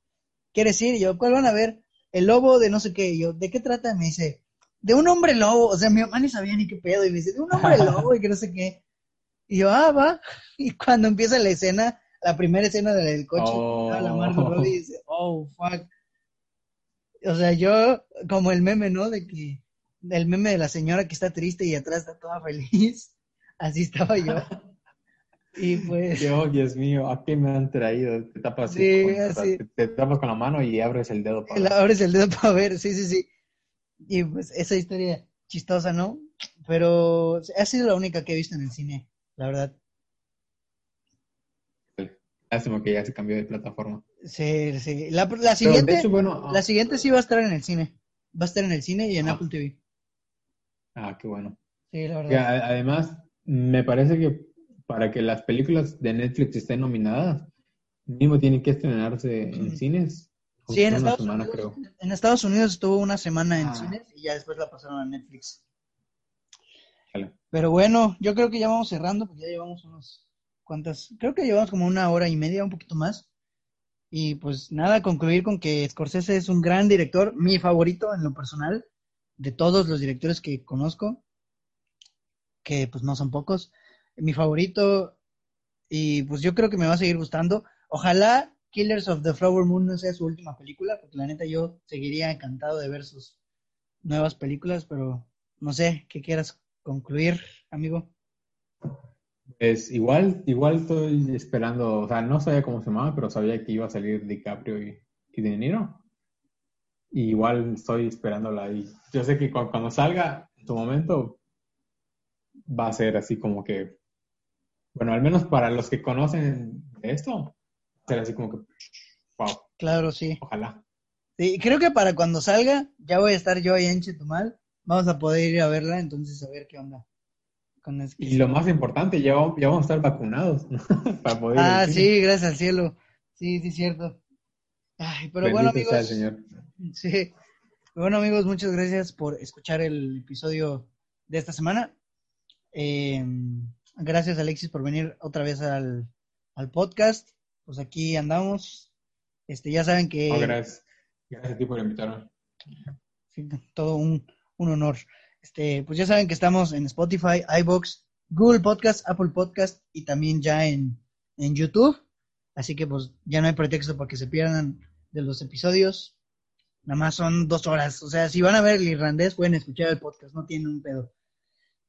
¿Qué decir? Y yo, ¿cuál van a ver? El lobo de no sé qué. Y yo, ¿de qué trata? Me dice, de un hombre lobo. O sea, mi mamá ni sabía ni qué pedo. Y me dice, de un hombre lobo y que no sé qué. Y yo, ah, va. Y cuando empieza la escena, la primera escena del coche, Oh. a la Margot Robbie dice, oh, fuck. O sea, yo, como el meme, ¿no? De que, el meme de la señora que está triste y atrás está toda feliz. Así estaba yo. Y pues, Yo, Dios mío, ¿a qué me han traído? Te tapas, así Sí, con, así. te, te tapas con la mano y abres el dedo para le abres el dedo para ver, sí, sí, sí. Y pues esa historia chistosa, ¿no? Pero ha sido la única que he visto en el cine, la verdad. Lástima que ya se cambió de plataforma. Sí, sí. La, siguiente, de hecho, bueno, la siguiente sí va a estar en el cine. Va a estar en el cine y en Ah. Apple TV. Ah, qué bueno. Sí, la verdad. además, me parece que para que las películas de Netflix estén nominadas, mínimo tienen que estrenarse en cines. Sí, en Estados, semana, Unidos, creo. en Estados Unidos estuvo una semana en Ah. cines y ya después la pasaron a Netflix. Pero bueno, yo creo que ya vamos cerrando porque ya llevamos unos cuantas, creo que llevamos como una hora y media, un poquito más. Y pues nada, concluir con que Scorsese es un gran director, mi favorito en lo personal, de todos los directores que conozco, que pues no son pocos, mi favorito, y pues yo creo que me va a seguir gustando. Ojalá Killers of the Flower Moon no sea su última película, porque la neta yo seguiría encantado de ver sus nuevas películas, pero no sé, ¿qué quieras concluir, amigo? Es igual, igual estoy esperando, o sea, no sabía cómo se llamaba, pero sabía que iba a salir DiCaprio y, y De Niro. Y igual estoy esperándola y yo sé que cu- cuando salga en su momento va a ser así como que, bueno, al menos para los que conocen esto, va a ser así como que, wow, Claro, sí. ojalá. Sí, creo que para cuando salga, ya voy a estar yo ahí en Chetumal. Vamos a poder ir a verla, entonces a ver qué onda. Con Y lo más importante, ya, vamos- ya vamos a estar vacunados para poder Ah, sí, gracias al cielo. Sí, sí, cierto. Ay, pero bueno, sea amigos. Señor. Sí. Bueno, amigos, muchas gracias por escuchar el episodio de esta semana. Eh, gracias, Alexis, por venir otra vez al, al podcast. Pues aquí andamos. Este, ya saben que gracias. Gracias a ti por invitarme. Sí, todo un, un honor. Este, pues ya saben que estamos en Spotify, iBox, Google Podcast, Apple Podcast y también ya en, en YouTube. Así que pues ya no hay pretexto para que se pierdan de los episodios. Nada más son dos horas. O sea, si van a ver el irlandés, pueden escuchar el podcast, no tienen un pedo.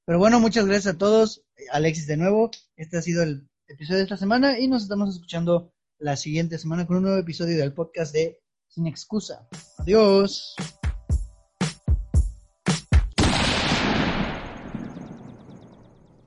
Pero bueno, muchas gracias a todos. Alexis de nuevo. Este ha sido el episodio de esta semana y nos estamos escuchando la siguiente semana con un nuevo episodio del podcast de Sin Excusa. Adiós.